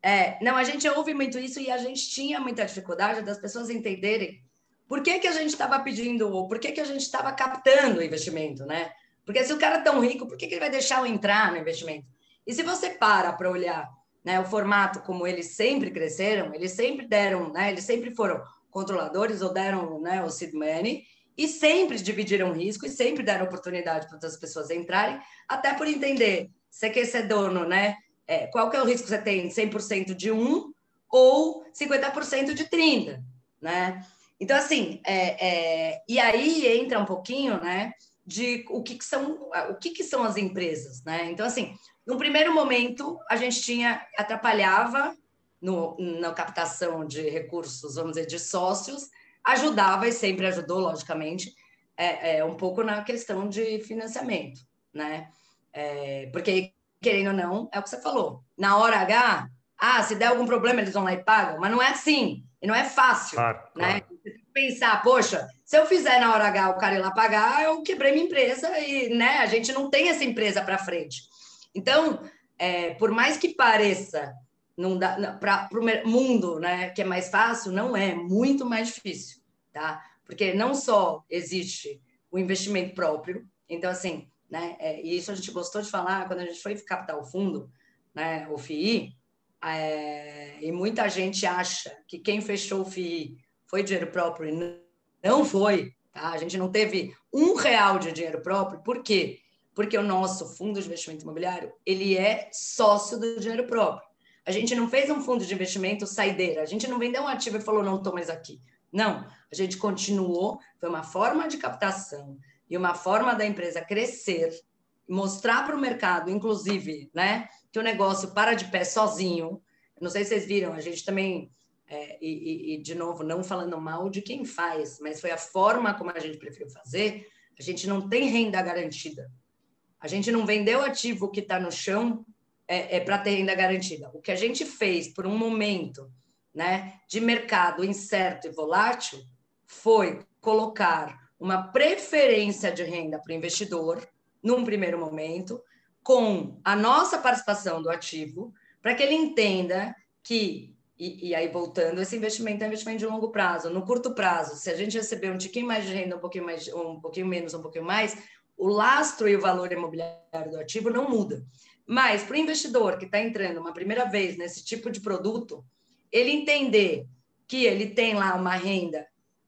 É, não, a gente ouve muito isso e a gente tinha muita dificuldade das pessoas entenderem por que, que a gente estava pedindo, ou por que, que a gente estava captando o investimento, né? Porque se o cara é tão rico, por que, que ele vai deixar eu entrar no investimento? E se você para para olhar né, o formato como eles sempre cresceram, eles sempre deram, né, eles sempre foram controladores ou deram né, o seed money e sempre dividiram risco e sempre deram oportunidade para outras pessoas entrarem, até por entender, você quer ser dono, né? é, qual que é o risco que você tem? 100% de um ou 50% de 30, né? Então, assim, é, é, e aí entra um pouquinho, né, de o que, que são o que, que são as empresas, né? Então, assim, no primeiro momento, a gente tinha, atrapalhava no, na captação de recursos, vamos dizer, de sócios, ajudava e sempre ajudou, logicamente, é, é um pouco na questão de financiamento, né? É, porque querendo ou não, é o que você falou. Na hora H, ah, se der algum problema, eles vão lá e pagam, mas não é assim, e não é fácil. Claro, né? Claro. Você tem que pensar, poxa, se eu fizer na hora H o cara ir lá pagar, eu quebrei minha empresa e né, a gente não tem essa empresa para frente. Então, é, por mais que pareça para o mundo né, que é mais fácil, não é, muito mais difícil, tá? Porque não só existe o investimento próprio, então, assim, né? É, e isso a gente gostou de falar quando a gente foi captar o fundo, né, o FII, é, e muita gente acha que quem fechou o FII foi dinheiro próprio e não foi, tá? A gente não teve um real de dinheiro próprio, por quê? Porque o nosso fundo de investimento imobiliário, ele é sócio do dinheiro próprio. A gente não fez um fundo de investimento saideira, a gente não vendeu um ativo e falou, não estou mais aqui. Não, a gente continuou, foi uma forma de captação, e uma forma da empresa crescer, mostrar para o mercado, inclusive, né, que o negócio para de pé sozinho. Não sei se vocês viram, a gente também, é, e, e, de novo, não falando mal de quem faz, mas foi a forma como a gente preferiu fazer. A gente não tem renda garantida. A gente não vendeu ativo que está no chão é, é para ter renda garantida. O que a gente fez por um momento né, de mercado incerto e volátil foi colocar uma preferência de renda para o investidor, num primeiro momento, com a nossa participação do ativo, para que ele entenda que, e, e, aí voltando, esse investimento é um investimento de longo prazo. No curto prazo, se a gente receber um tiquinho mais de renda, um pouquinho, mais, um pouquinho menos, um pouquinho mais, o lastro e o valor imobiliário do ativo não muda. Mas para o investidor que está entrando uma primeira vez nesse tipo de produto, ele entender que ele tem lá uma renda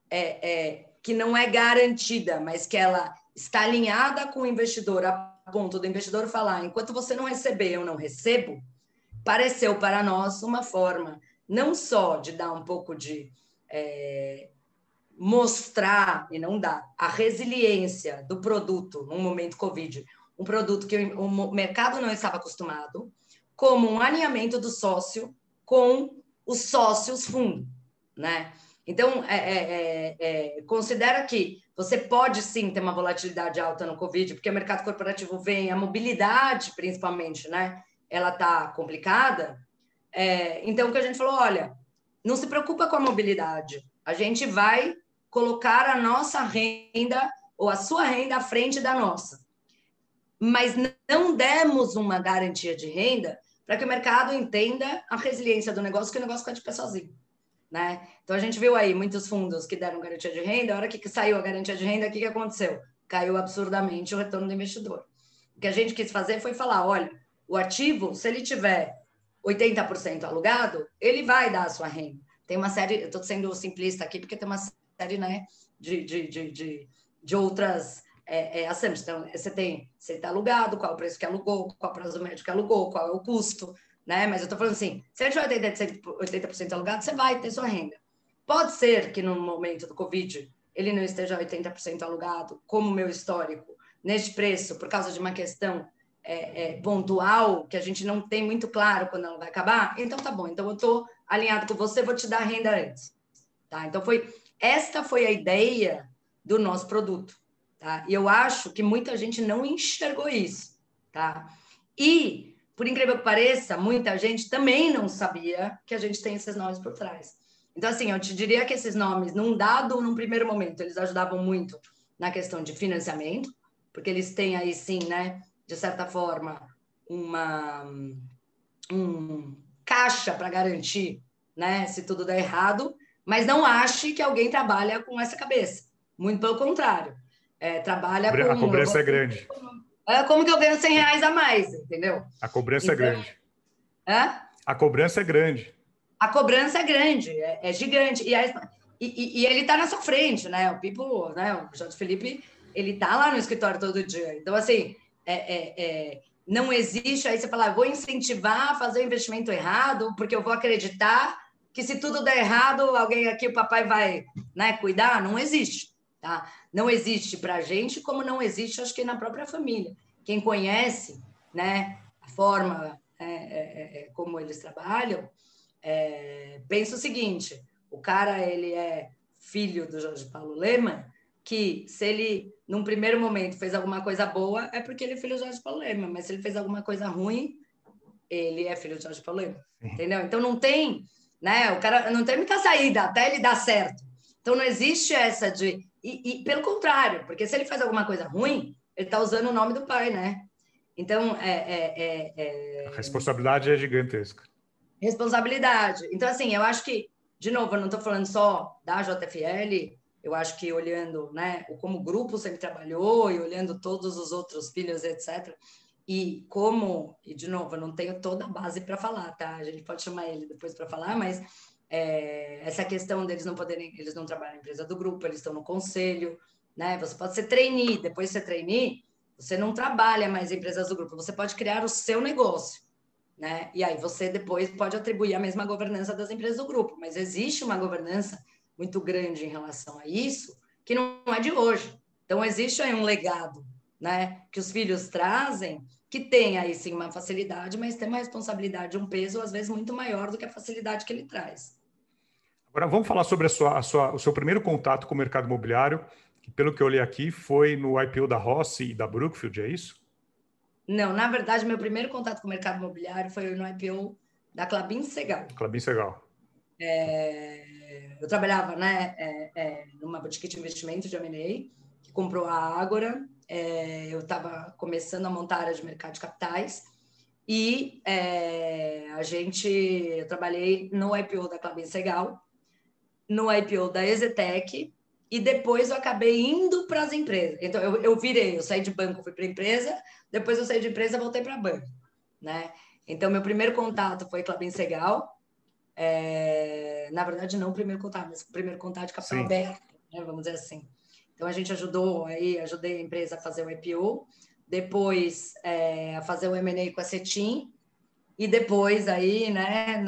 é, é, que não é garantida, mas que ela está alinhada com o investidor, a ponto do investidor falar: enquanto você não receber, eu não recebo, pareceu para nós uma forma não só de dar um pouco de. É, mostrar, e não dá, a resiliência do produto no momento Covid, um produto que o mercado não estava acostumado, como um alinhamento do sócio com os sócios fundo, né? Então, é, é, é, é, considera que você pode sim ter uma volatilidade alta no Covid, porque o mercado corporativo vem, a mobilidade, principalmente, né? Ela está complicada. É, então, o que a gente falou, olha, não se preocupa com a mobilidade. A gente vai colocar a nossa renda ou a sua renda à frente da nossa. Mas não demos uma garantia de renda para que o mercado entenda a resiliência do negócio, que o negócio fica de pé sozinho. Né? Então a gente viu aí muitos fundos que deram garantia de renda, a hora que saiu a garantia de renda, o que, que aconteceu? Caiu absurdamente o retorno do investidor. O que a gente quis fazer foi falar: olha, o ativo, se ele tiver 80% alugado, ele vai dar a sua renda. Tem uma série, eu estou sendo simplista aqui, porque tem uma série né, de, de, de, de, de outras é, é, Então, você tem, se está alugado, qual é o preço que alugou, qual é o prazo médio que alugou, qual é o custo, né? Mas eu estou falando assim, se ele tiver 80%, 80 alugado, você vai ter sua renda. Pode ser que no momento do Covid ele não esteja 80% alugado, como o meu histórico, neste preço, por causa de uma questão é, é, pontual, que a gente não tem muito claro quando ela vai acabar, então tá bom, então eu estou alinhado com você, vou te dar a renda antes. Tá? Então foi, esta foi a ideia do nosso produto. Tá? E eu acho que muita gente não enxergou isso. Tá? E, por incrível que pareça, muita gente também não sabia que a gente tem esses nomes por trás. Então, assim, eu te diria que esses nomes, num dado, num primeiro momento, eles ajudavam muito na questão de financiamento, porque eles têm aí, sim, né, de certa forma, uma um caixa para garantir, né, se tudo der errado, mas não ache que alguém trabalha com essa cabeça. Muito pelo contrário é, trabalha a com... A cobrança é grande. É, como que eu ganho 100 reais a mais, entendeu? A cobrança é então, é grande. Hã? A cobrança é grande. A cobrança é grande, é, é gigante. E, a, e, e, ele está na sua frente, né? O Pipo, né? o Jorge Felipe, ele está lá no escritório todo dia. Então, assim, é, é, não existe aí você falar, vou incentivar a fazer o investimento errado, porque eu vou acreditar que se tudo der errado, alguém aqui, o papai vai né, cuidar. Não existe. Tá? Não existe para a gente, como não existe, acho que na própria família. Quem conhece né, a forma é, é, é, é como eles trabalham, é, pensa o seguinte: o cara ele é filho do Jorge Paulo Lema, que se ele, num primeiro momento, fez alguma coisa boa, é porque ele é filho do Jorge Paulo Lema, mas se ele fez alguma coisa ruim, ele é filho do Jorge Paulo Lema. Entendeu? Então não tem, né? O cara não tem muita saída até ele dar certo. Então não existe essa de e, e, pelo contrário, porque se ele faz alguma coisa ruim, ele está usando o nome do pai, né? Então, é, é, é, é, A responsabilidade é gigantesca. Responsabilidade. Então, assim, eu acho que, de novo, eu não estou falando só da JFL, eu acho que olhando, né, como o grupo sempre trabalhou e olhando todos os outros filhos, etc. E como, e de novo, eu não tenho toda a base para falar, tá? A gente pode chamar ele depois para falar, mas é, essa questão deles não poderem, eles não trabalham na empresa do grupo, eles estão no conselho, né? Você pode ser trainee, depois de ser trainee, você não trabalha mais em empresas do grupo, você pode criar o seu negócio, né? E aí você depois pode atribuir a mesma governança das empresas do grupo, mas existe uma governança muito grande em relação a isso, que não é de hoje. Então existe aí um legado, né, que os filhos trazem, que tem aí sim uma facilidade, mas tem uma responsabilidade, um peso às vezes muito maior do que a facilidade que ele traz. Agora vamos falar sobre a sua, a sua, o seu primeiro contato com o mercado imobiliário, que pelo que eu olhei aqui foi no IPO da Rossi e da Brookfield, é isso? Não, na verdade, meu primeiro contato com o mercado imobiliário foi no IPO da Clabin Segal. Clabin Segal. É, eu trabalhava né, é, é, numa boutique de investimento de M&A, que comprou a Ágora. É, eu estava começando a montar a área de mercado de capitais. E é, a gente, eu trabalhei no IPO da Clabin Segal, no IPO da Exetec e depois eu acabei indo para as empresas. Então, eu, eu virei, eu saí de banco, fui para empresa, depois eu saí de empresa, voltei para banco, né? Então, meu primeiro contato foi Clabin Segal. É, na verdade, não o primeiro contato, mas o primeiro contato de capital Sim. aberto, né? vamos dizer assim. Então a gente ajudou aí, ajudei a empresa a fazer o IPO, depois é, a fazer o M&A com a Cetim e depois aí, né,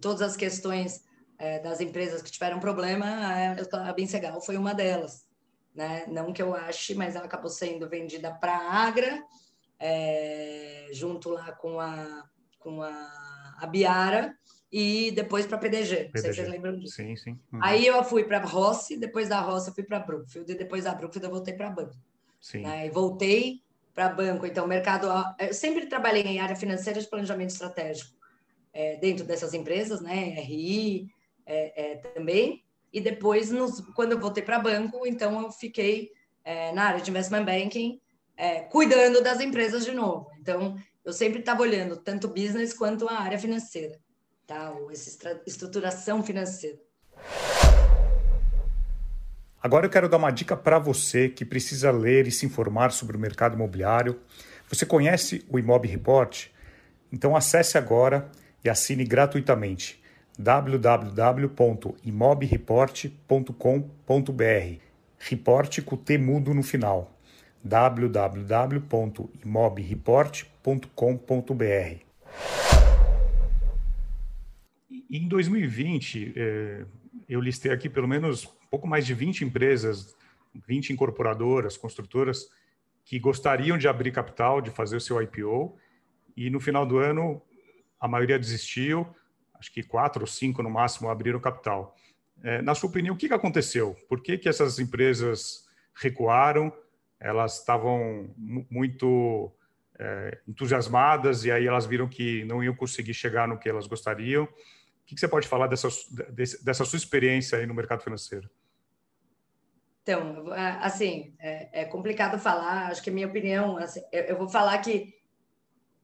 todas as questões é, das empresas que tiveram problema, a, a Bensegal foi uma delas, né? Não que eu ache, mas ela acabou sendo vendida para a Agra, é, junto lá com a com a, a Biara e depois para PDG. PDG. Não sei se vocês lembram disso. Sim, sim. Uhum. Aí eu fui para Rossi, depois da Rossi eu fui para Brookfield, e depois da Brookfield eu voltei para banco. Sim. Né? E voltei para banco. Então, o mercado. Eu sempre trabalhei em área financeira de planejamento estratégico é, dentro dessas empresas, né? RI é, é, também. E depois, nos, quando eu voltei para banco, então eu fiquei é, na área de investment banking, é, cuidando das empresas de novo. Então, eu sempre estava olhando tanto business quanto a área financeira, tá? Essa estruturação financeira. Agora eu quero dar uma dica para você que precisa ler e se informar sobre o mercado imobiliário. Você conhece o Imob Report? Então acesse agora e assine gratuitamente www.imobreport.com.br. Report com T mudo no final. www.imobreport.com.br. Em 2020, eh, eu listei aqui pelo menos pouco mais de 20 empresas, 20 incorporadoras, construtoras, que gostariam de abrir capital, de fazer o seu IPO, e no final do ano a maioria desistiu, acho que quatro ou cinco no máximo abriram capital. É, na sua opinião, o que aconteceu? Por que, que essas empresas recuaram? Elas estavam muito é, entusiasmadas e aí elas viram que não iam conseguir chegar no que elas gostariam. Que, que você pode falar dessa, dessa sua experiência aí no mercado financeiro? Então, assim, é, é, complicado falar. Acho que a minha opinião, assim, eu, eu, vou falar que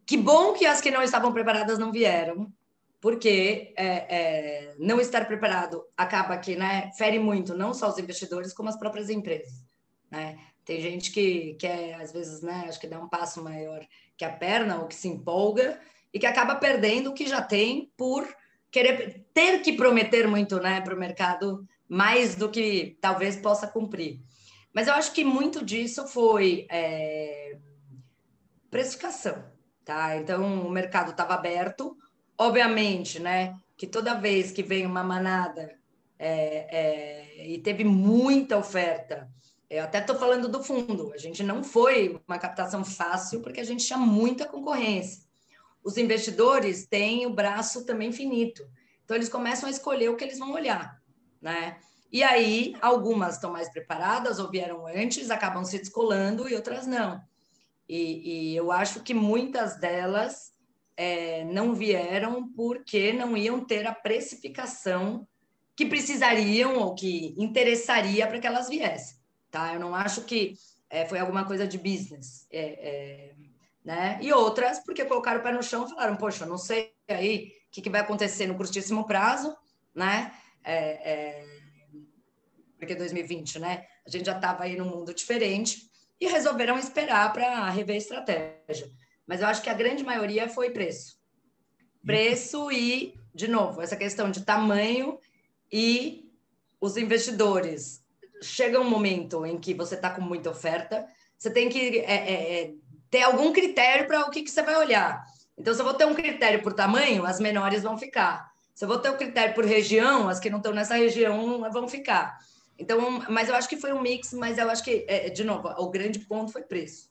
que bom que as que não estavam preparadas não vieram, porque é, é, não estar preparado acaba que né, fere muito não só os investidores como as próprias empresas. Né? Tem gente que quer às vezes, né, acho que dá um passo maior que a perna ou que se empolga e que acaba perdendo o que já tem por querer ter que prometer muito, né, para o mercado mais do que talvez possa cumprir. Mas eu acho que muito disso foi é, precificação, tá? Então o mercado estava aberto, obviamente, né? Que toda vez que vem uma manada é, é, e teve muita oferta, eu até estou falando do fundo, a gente não foi uma captação fácil porque a gente tinha muita concorrência. Os investidores têm o braço também finito, então eles começam a escolher o que eles vão olhar né? E aí, algumas estão mais preparadas ou vieram antes, acabam se descolando e outras não. E, e eu acho que muitas delas é, não vieram porque não iam ter a precificação que precisariam ou que interessaria para que elas viessem, tá? Eu não acho que é, foi alguma coisa de business, é, é né? E outras porque colocaram o pé no chão e falaram, poxa, não sei aí o que, que vai acontecer no curtíssimo prazo, né? é, é, porque 2020, né? A gente já estava aí num mundo diferente e resolveram esperar para rever a estratégia. Mas eu acho que a grande maioria foi preço. Preço e, de novo, essa questão de tamanho e os investidores. Chega um momento em que você está com muita oferta, você tem que é, é, é ter algum critério para o que, que você vai olhar. Então, se eu vou ter um critério por tamanho, as menores vão ficar. Se eu vou ter o critério por região, as que não estão nessa região vão ficar. Então, mas eu acho que foi um mix, mas eu acho que, é, de novo, o grande ponto foi preço.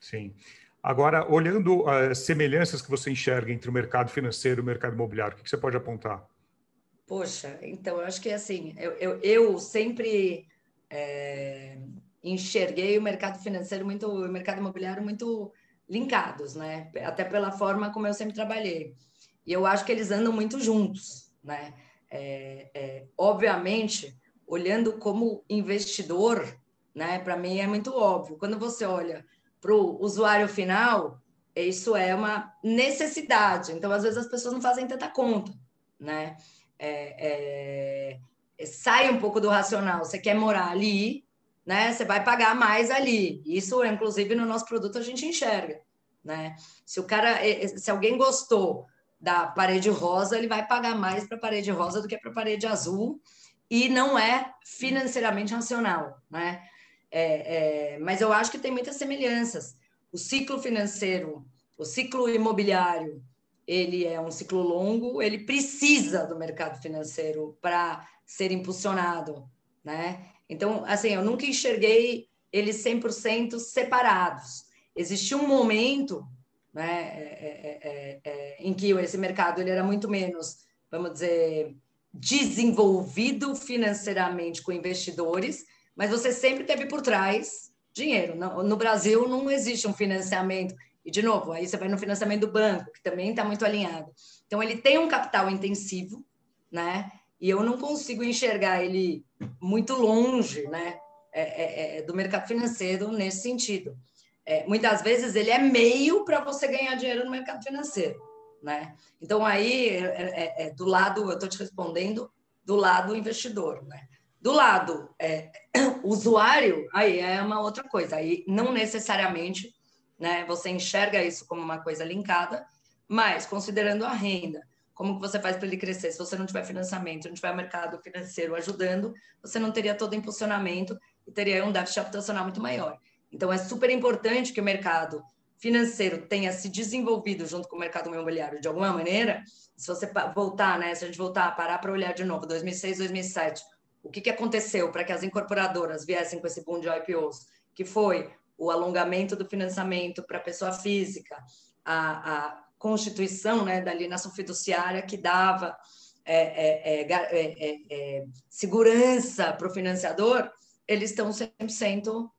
Sim. Agora, olhando as semelhanças que você enxerga entre o mercado financeiro e o mercado imobiliário, o que você pode apontar? Poxa, então, eu acho que assim, eu, eu, eu sempre é, enxerguei o mercado financeiro muito, o mercado imobiliário muito linkados, né? Até pela forma como eu sempre trabalhei. E eu acho que eles andam muito juntos, né? É, é, obviamente, olhando como investidor, né? Para mim é muito óbvio. Quando você olha para o usuário final, isso é uma necessidade. Então, às vezes as pessoas não fazem tanta conta, né? É, é sai um pouco do racional. Você quer morar ali, né? Você vai pagar mais ali. Isso, inclusive, no nosso produto a gente enxerga, né? Se o cara, se alguém gostou da parede rosa, ele vai pagar mais para a parede rosa do que para a parede azul. e não é financeiramente racional, né? É, é, mas eu acho que tem muitas semelhanças. O ciclo financeiro, o ciclo imobiliário, ele é um ciclo longo, ele precisa do mercado financeiro para ser impulsionado, né? Então, assim, eu nunca enxerguei eles 100% separados. Existiu um momento né, é é, é, é, em que esse mercado ele era muito menos, vamos dizer, desenvolvido financeiramente com investidores, mas você sempre teve por trás dinheiro. No, Brasil não existe um financiamento. E, de novo, aí você vai no financiamento do banco, que também está muito alinhado. Então, ele tem um capital intensivo, né? E eu não consigo enxergar ele muito longe, né? É, é, é, do mercado financeiro nesse sentido. É, muitas vezes ele é meio para você ganhar dinheiro no mercado financeiro, né? Então aí é, é, do lado, eu estou te respondendo do lado investidor, né? Do lado usuário, aí é uma outra coisa. Aí não necessariamente, né? Você enxerga isso como uma coisa linkada, mas considerando a renda, como que você faz para ele crescer? Se você não tiver financiamento, não tiver mercado financeiro ajudando, você não teria todo o impulsionamento e teria um déficit habitacional muito maior. Então, é super importante que o mercado financeiro tenha se desenvolvido junto com o mercado imobiliário de alguma maneira. Se você voltar, né, se a gente voltar, parar para olhar de novo, 2006, 2007, o que, que aconteceu para que as incorporadoras viessem com esse boom de IPOs? Que foi o alongamento do financiamento para a pessoa física, a, a Constituição, né, da alienação fiduciária, que dava é, é, é, é segurança para o financiador, eles estão 100%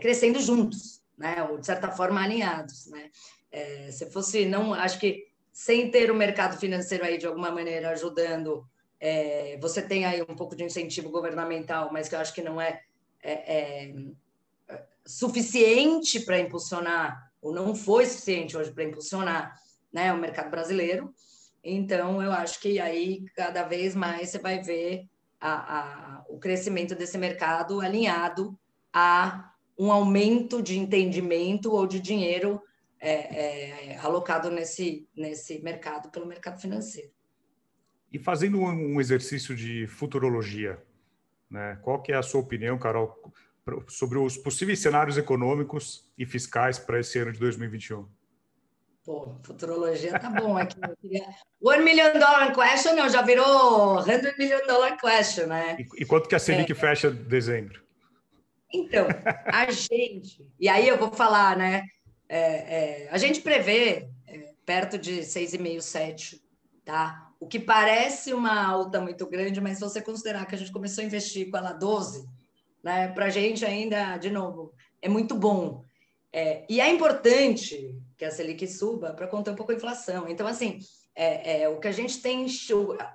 crescendo juntos, né, ou de certa forma alinhados. Né? se fosse, não, acho que sem ter o mercado financeiro aí de alguma maneira ajudando, você tem aí um pouco de incentivo governamental, mas que eu acho que não é, é suficiente para impulsionar ou não foi suficiente hoje para impulsionar né, o mercado brasileiro. Então, eu acho que aí cada vez mais você vai ver a, a, o crescimento desse mercado alinhado a um aumento de entendimento ou de dinheiro é, é, alocado nesse, nesse mercado pelo mercado financeiro. E fazendo um exercício de futurologia, né? qual que é a sua opinião, Carol, sobre os possíveis cenários econômicos e fiscais para esse ano de 2021? Pô, futurologia tá bom aqui. One million dollar question não, já virou 100 million dollar question, né? E, e quanto que a Selic é. fecha em dezembro? Então, a gente, e aí eu vou falar, né? É, é, a gente prevê é, perto de 6,5, 7, tá? O que parece uma alta muito grande, mas se você considerar que a gente começou a investir com ela 12, né? Para a gente ainda, de novo, é muito bom. É, e é importante que a Selic suba para conter um pouco a inflação. Então, assim, é, é, o que a gente tem,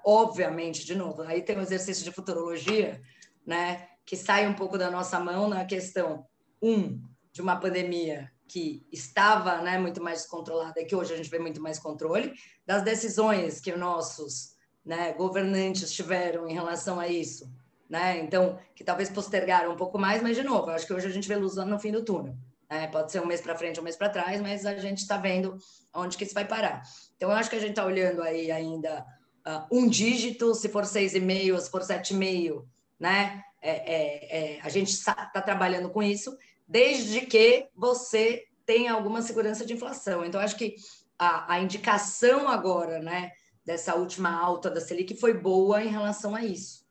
obviamente, de novo, aí tem um exercício de futurologia, né? Que sai um pouco da nossa mão na questão, um, de uma pandemia que estava né, muito mais descontrolada e que hoje a gente vê muito mais controle, das decisões que nossos né, governantes tiveram em relação a isso, né? Então, que talvez postergaram um pouco mais, mas de novo, acho que hoje a gente vê luz no fim do túnel. Né? Pode ser um mês para frente, um mês para trás, mas a gente está vendo onde que isso vai parar. Então, eu acho que a gente está olhando aí ainda uh, um dígito, se for seis e meio, se for sete e meio, né? É, é, é, a gente está trabalhando com isso, desde que você tenha alguma segurança de inflação. Então, acho que a, a indicação agora, né, dessa última alta da Selic foi boa em relação a isso,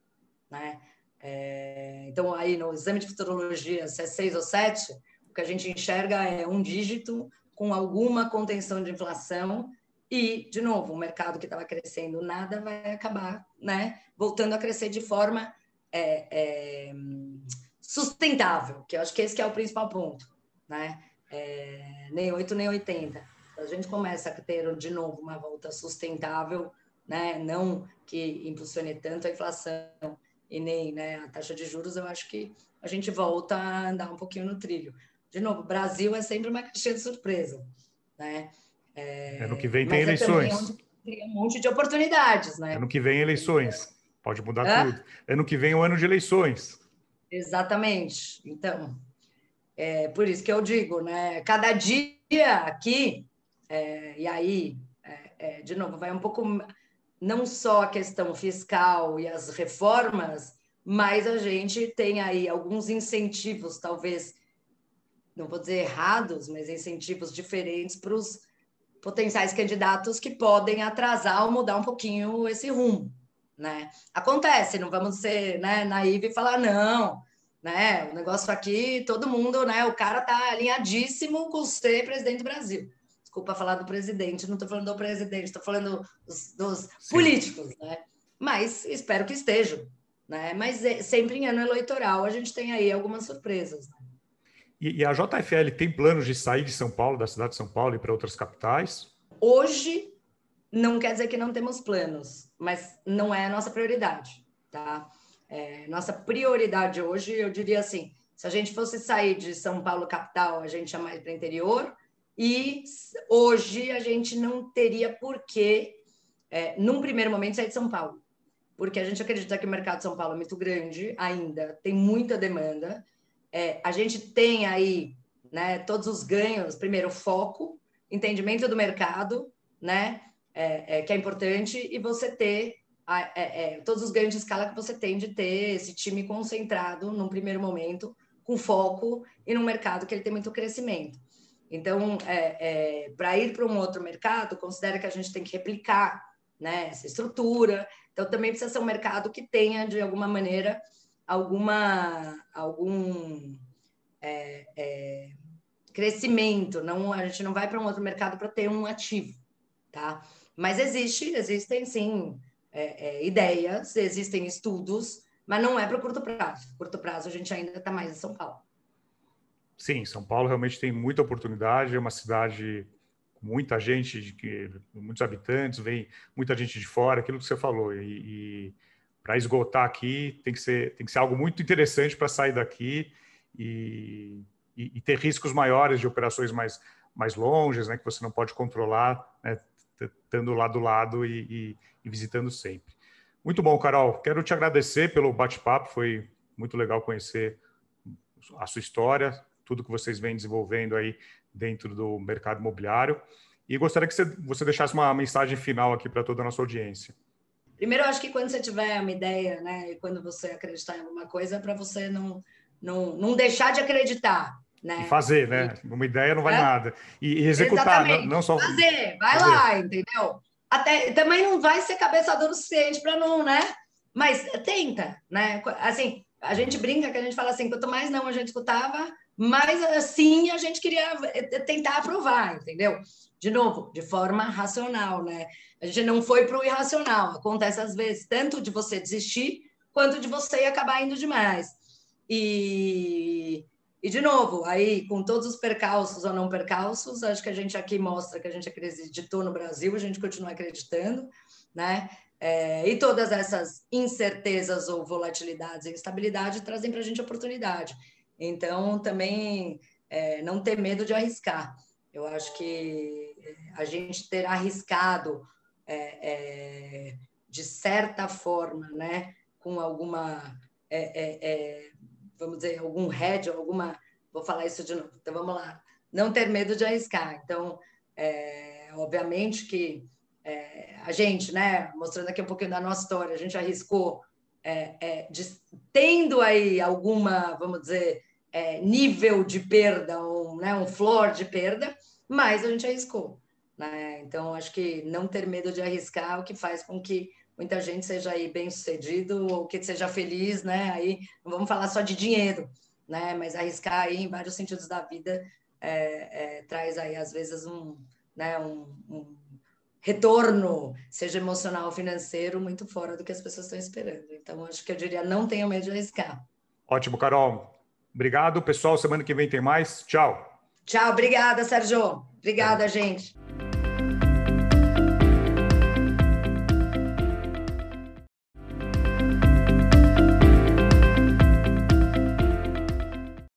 né? É, então, aí no exame de futurologia, se é 6 ou 7, o que a gente enxerga é um dígito com alguma contenção de inflação e, de novo, o mercado que estava crescendo nada vai acabar né, voltando a crescer de forma é, é, sustentável, que eu acho que esse que é o principal ponto. Né? É, nem 8, nem 80. A gente começa a ter, de novo, uma volta sustentável, né? não que impulsione tanto a inflação, e nem né, a taxa de juros, eu acho que a gente volta a andar um pouquinho no trilho. De novo, Brasil é sempre uma caixinha de surpresa. Né? É, ano que vem tem é eleições. Tem um monte de oportunidades. Né? Ano que vem eleições. Pode mudar Hã? tudo. Ano que vem é o ano de eleições. Exatamente. Então, é por isso que eu digo, né? Cada dia aqui, é, e aí, é, é, de novo, vai um pouco não só a questão fiscal e as reformas, mas a gente tem aí alguns incentivos, talvez, não vou dizer errados, mas incentivos diferentes para os potenciais candidatos que podem atrasar ou mudar um pouquinho esse rumo, né? Acontece, não vamos ser né, naive e falar não, né? O negócio aqui, todo mundo, né? O cara tá alinhadíssimo com ser presidente do Brasil. Desculpa falar do presidente, não estou falando do presidente, estou falando dos, dos políticos, né? Mas espero que estejam, né? Mas é, sempre em ano eleitoral a gente tem aí algumas surpresas. Né? E, e a JFL tem planos de sair de São Paulo, da cidade de São Paulo, e para outras capitais? Hoje não quer dizer que não temos planos, mas não é a nossa prioridade, tá? É, nossa prioridade hoje, eu diria assim, se a gente fosse sair de São Paulo capital, a gente ia mais para o interior, e hoje a gente não teria por que, é, num primeiro momento, sair de São Paulo. Porque a gente acredita que o mercado de São Paulo é muito grande ainda, tem muita demanda. É, a gente tem aí né, todos os ganhos, primeiro, foco, entendimento do mercado, né, é, é que é importante, e você ter a, é, é, todos os ganhos de escala que você tem de ter esse time concentrado num primeiro momento, com foco e num mercado que ele tem muito crescimento. Então, é, é, para ir para um outro mercado, considera que a gente tem que replicar né, essa estrutura. Então, também precisa ser um mercado que tenha, de alguma maneira, alguma, algum é, é crescimento. Não, a gente não vai para um outro mercado para ter um ativo, tá? Mas existe, existem sim é, é, ideias, existem estudos, mas não é para curto prazo. Curto prazo a gente ainda está mais em São Paulo. Sim, São Paulo realmente tem muita oportunidade, é uma cidade com muita gente, que, muitos habitantes, vem muita gente de fora, aquilo que você falou. E, e para esgotar aqui tem que ser, tem que ser algo muito interessante para sair daqui e, e, e, ter riscos maiores de operações mais, mais longes, né, que você não pode controlar, né, estando lá do lado e, e visitando sempre. Muito bom, Carol. Quero te agradecer pelo bate-papo, foi muito legal conhecer a sua história, tudo que vocês vêm desenvolvendo aí dentro do mercado imobiliário. E gostaria que você, você deixasse uma mensagem final aqui para toda a nossa audiência. Primeiro, eu acho que quando você tiver uma ideia, né, e quando você acreditar em alguma coisa, é para você não, não, não deixar de acreditar. Né? E fazer, né? Uma ideia não vale é? nada. E, e executar, não, não, só. Fazer, vai fazer. lá, entendeu? Até, também não vai ser cabeça dura o suficiente para não, né? Mas tenta, né? Assim, a gente brinca que a gente fala assim: quanto mais não a gente escutava, mais assim a gente queria eh, tentar aprovar, entendeu? De novo, de forma racional, né? A gente não foi para o irracional. Acontece às vezes tanto de você desistir quanto de você acabar indo demais. E e, de novo, aí, com todos os percalços ou não percalços, acho que a gente aqui mostra que a gente acreditou no Brasil, a gente continua acreditando, né? É, e todas essas incertezas ou volatilidades e instabilidade trazem para a gente oportunidade. Então, também é, não ter medo de arriscar. Eu acho que a gente ter arriscado é, é de certa forma, né, com alguma é, é, vamos dizer, algum head, alguma. Vou falar isso de novo. Então, vamos lá. Não ter medo de arriscar. Então, é, obviamente que é, a gente, né, mostrando aqui um pouquinho da nossa história, a gente arriscou é, é de, tendo aí alguma, vamos dizer, é, nível de perda, um, né, um floor de perda, mas a gente arriscou. Né? Então, acho que não ter medo de arriscar é o que faz com que muita gente seja aí bem sucedido ou que seja feliz, né? Aí não vamos falar só de dinheiro, né? Mas arriscar aí em vários sentidos da vida é, é, traz aí às vezes um, né? Um, um, retorno, seja emocional financeiro, muito fora do que as pessoas estão esperando. Então acho que eu diria não tenha medo de arriscar. Ótimo, Carol. Obrigado, pessoal. Semana que vem tem mais. Tchau. Tchau, obrigada, Sérgio. Obrigada, gente.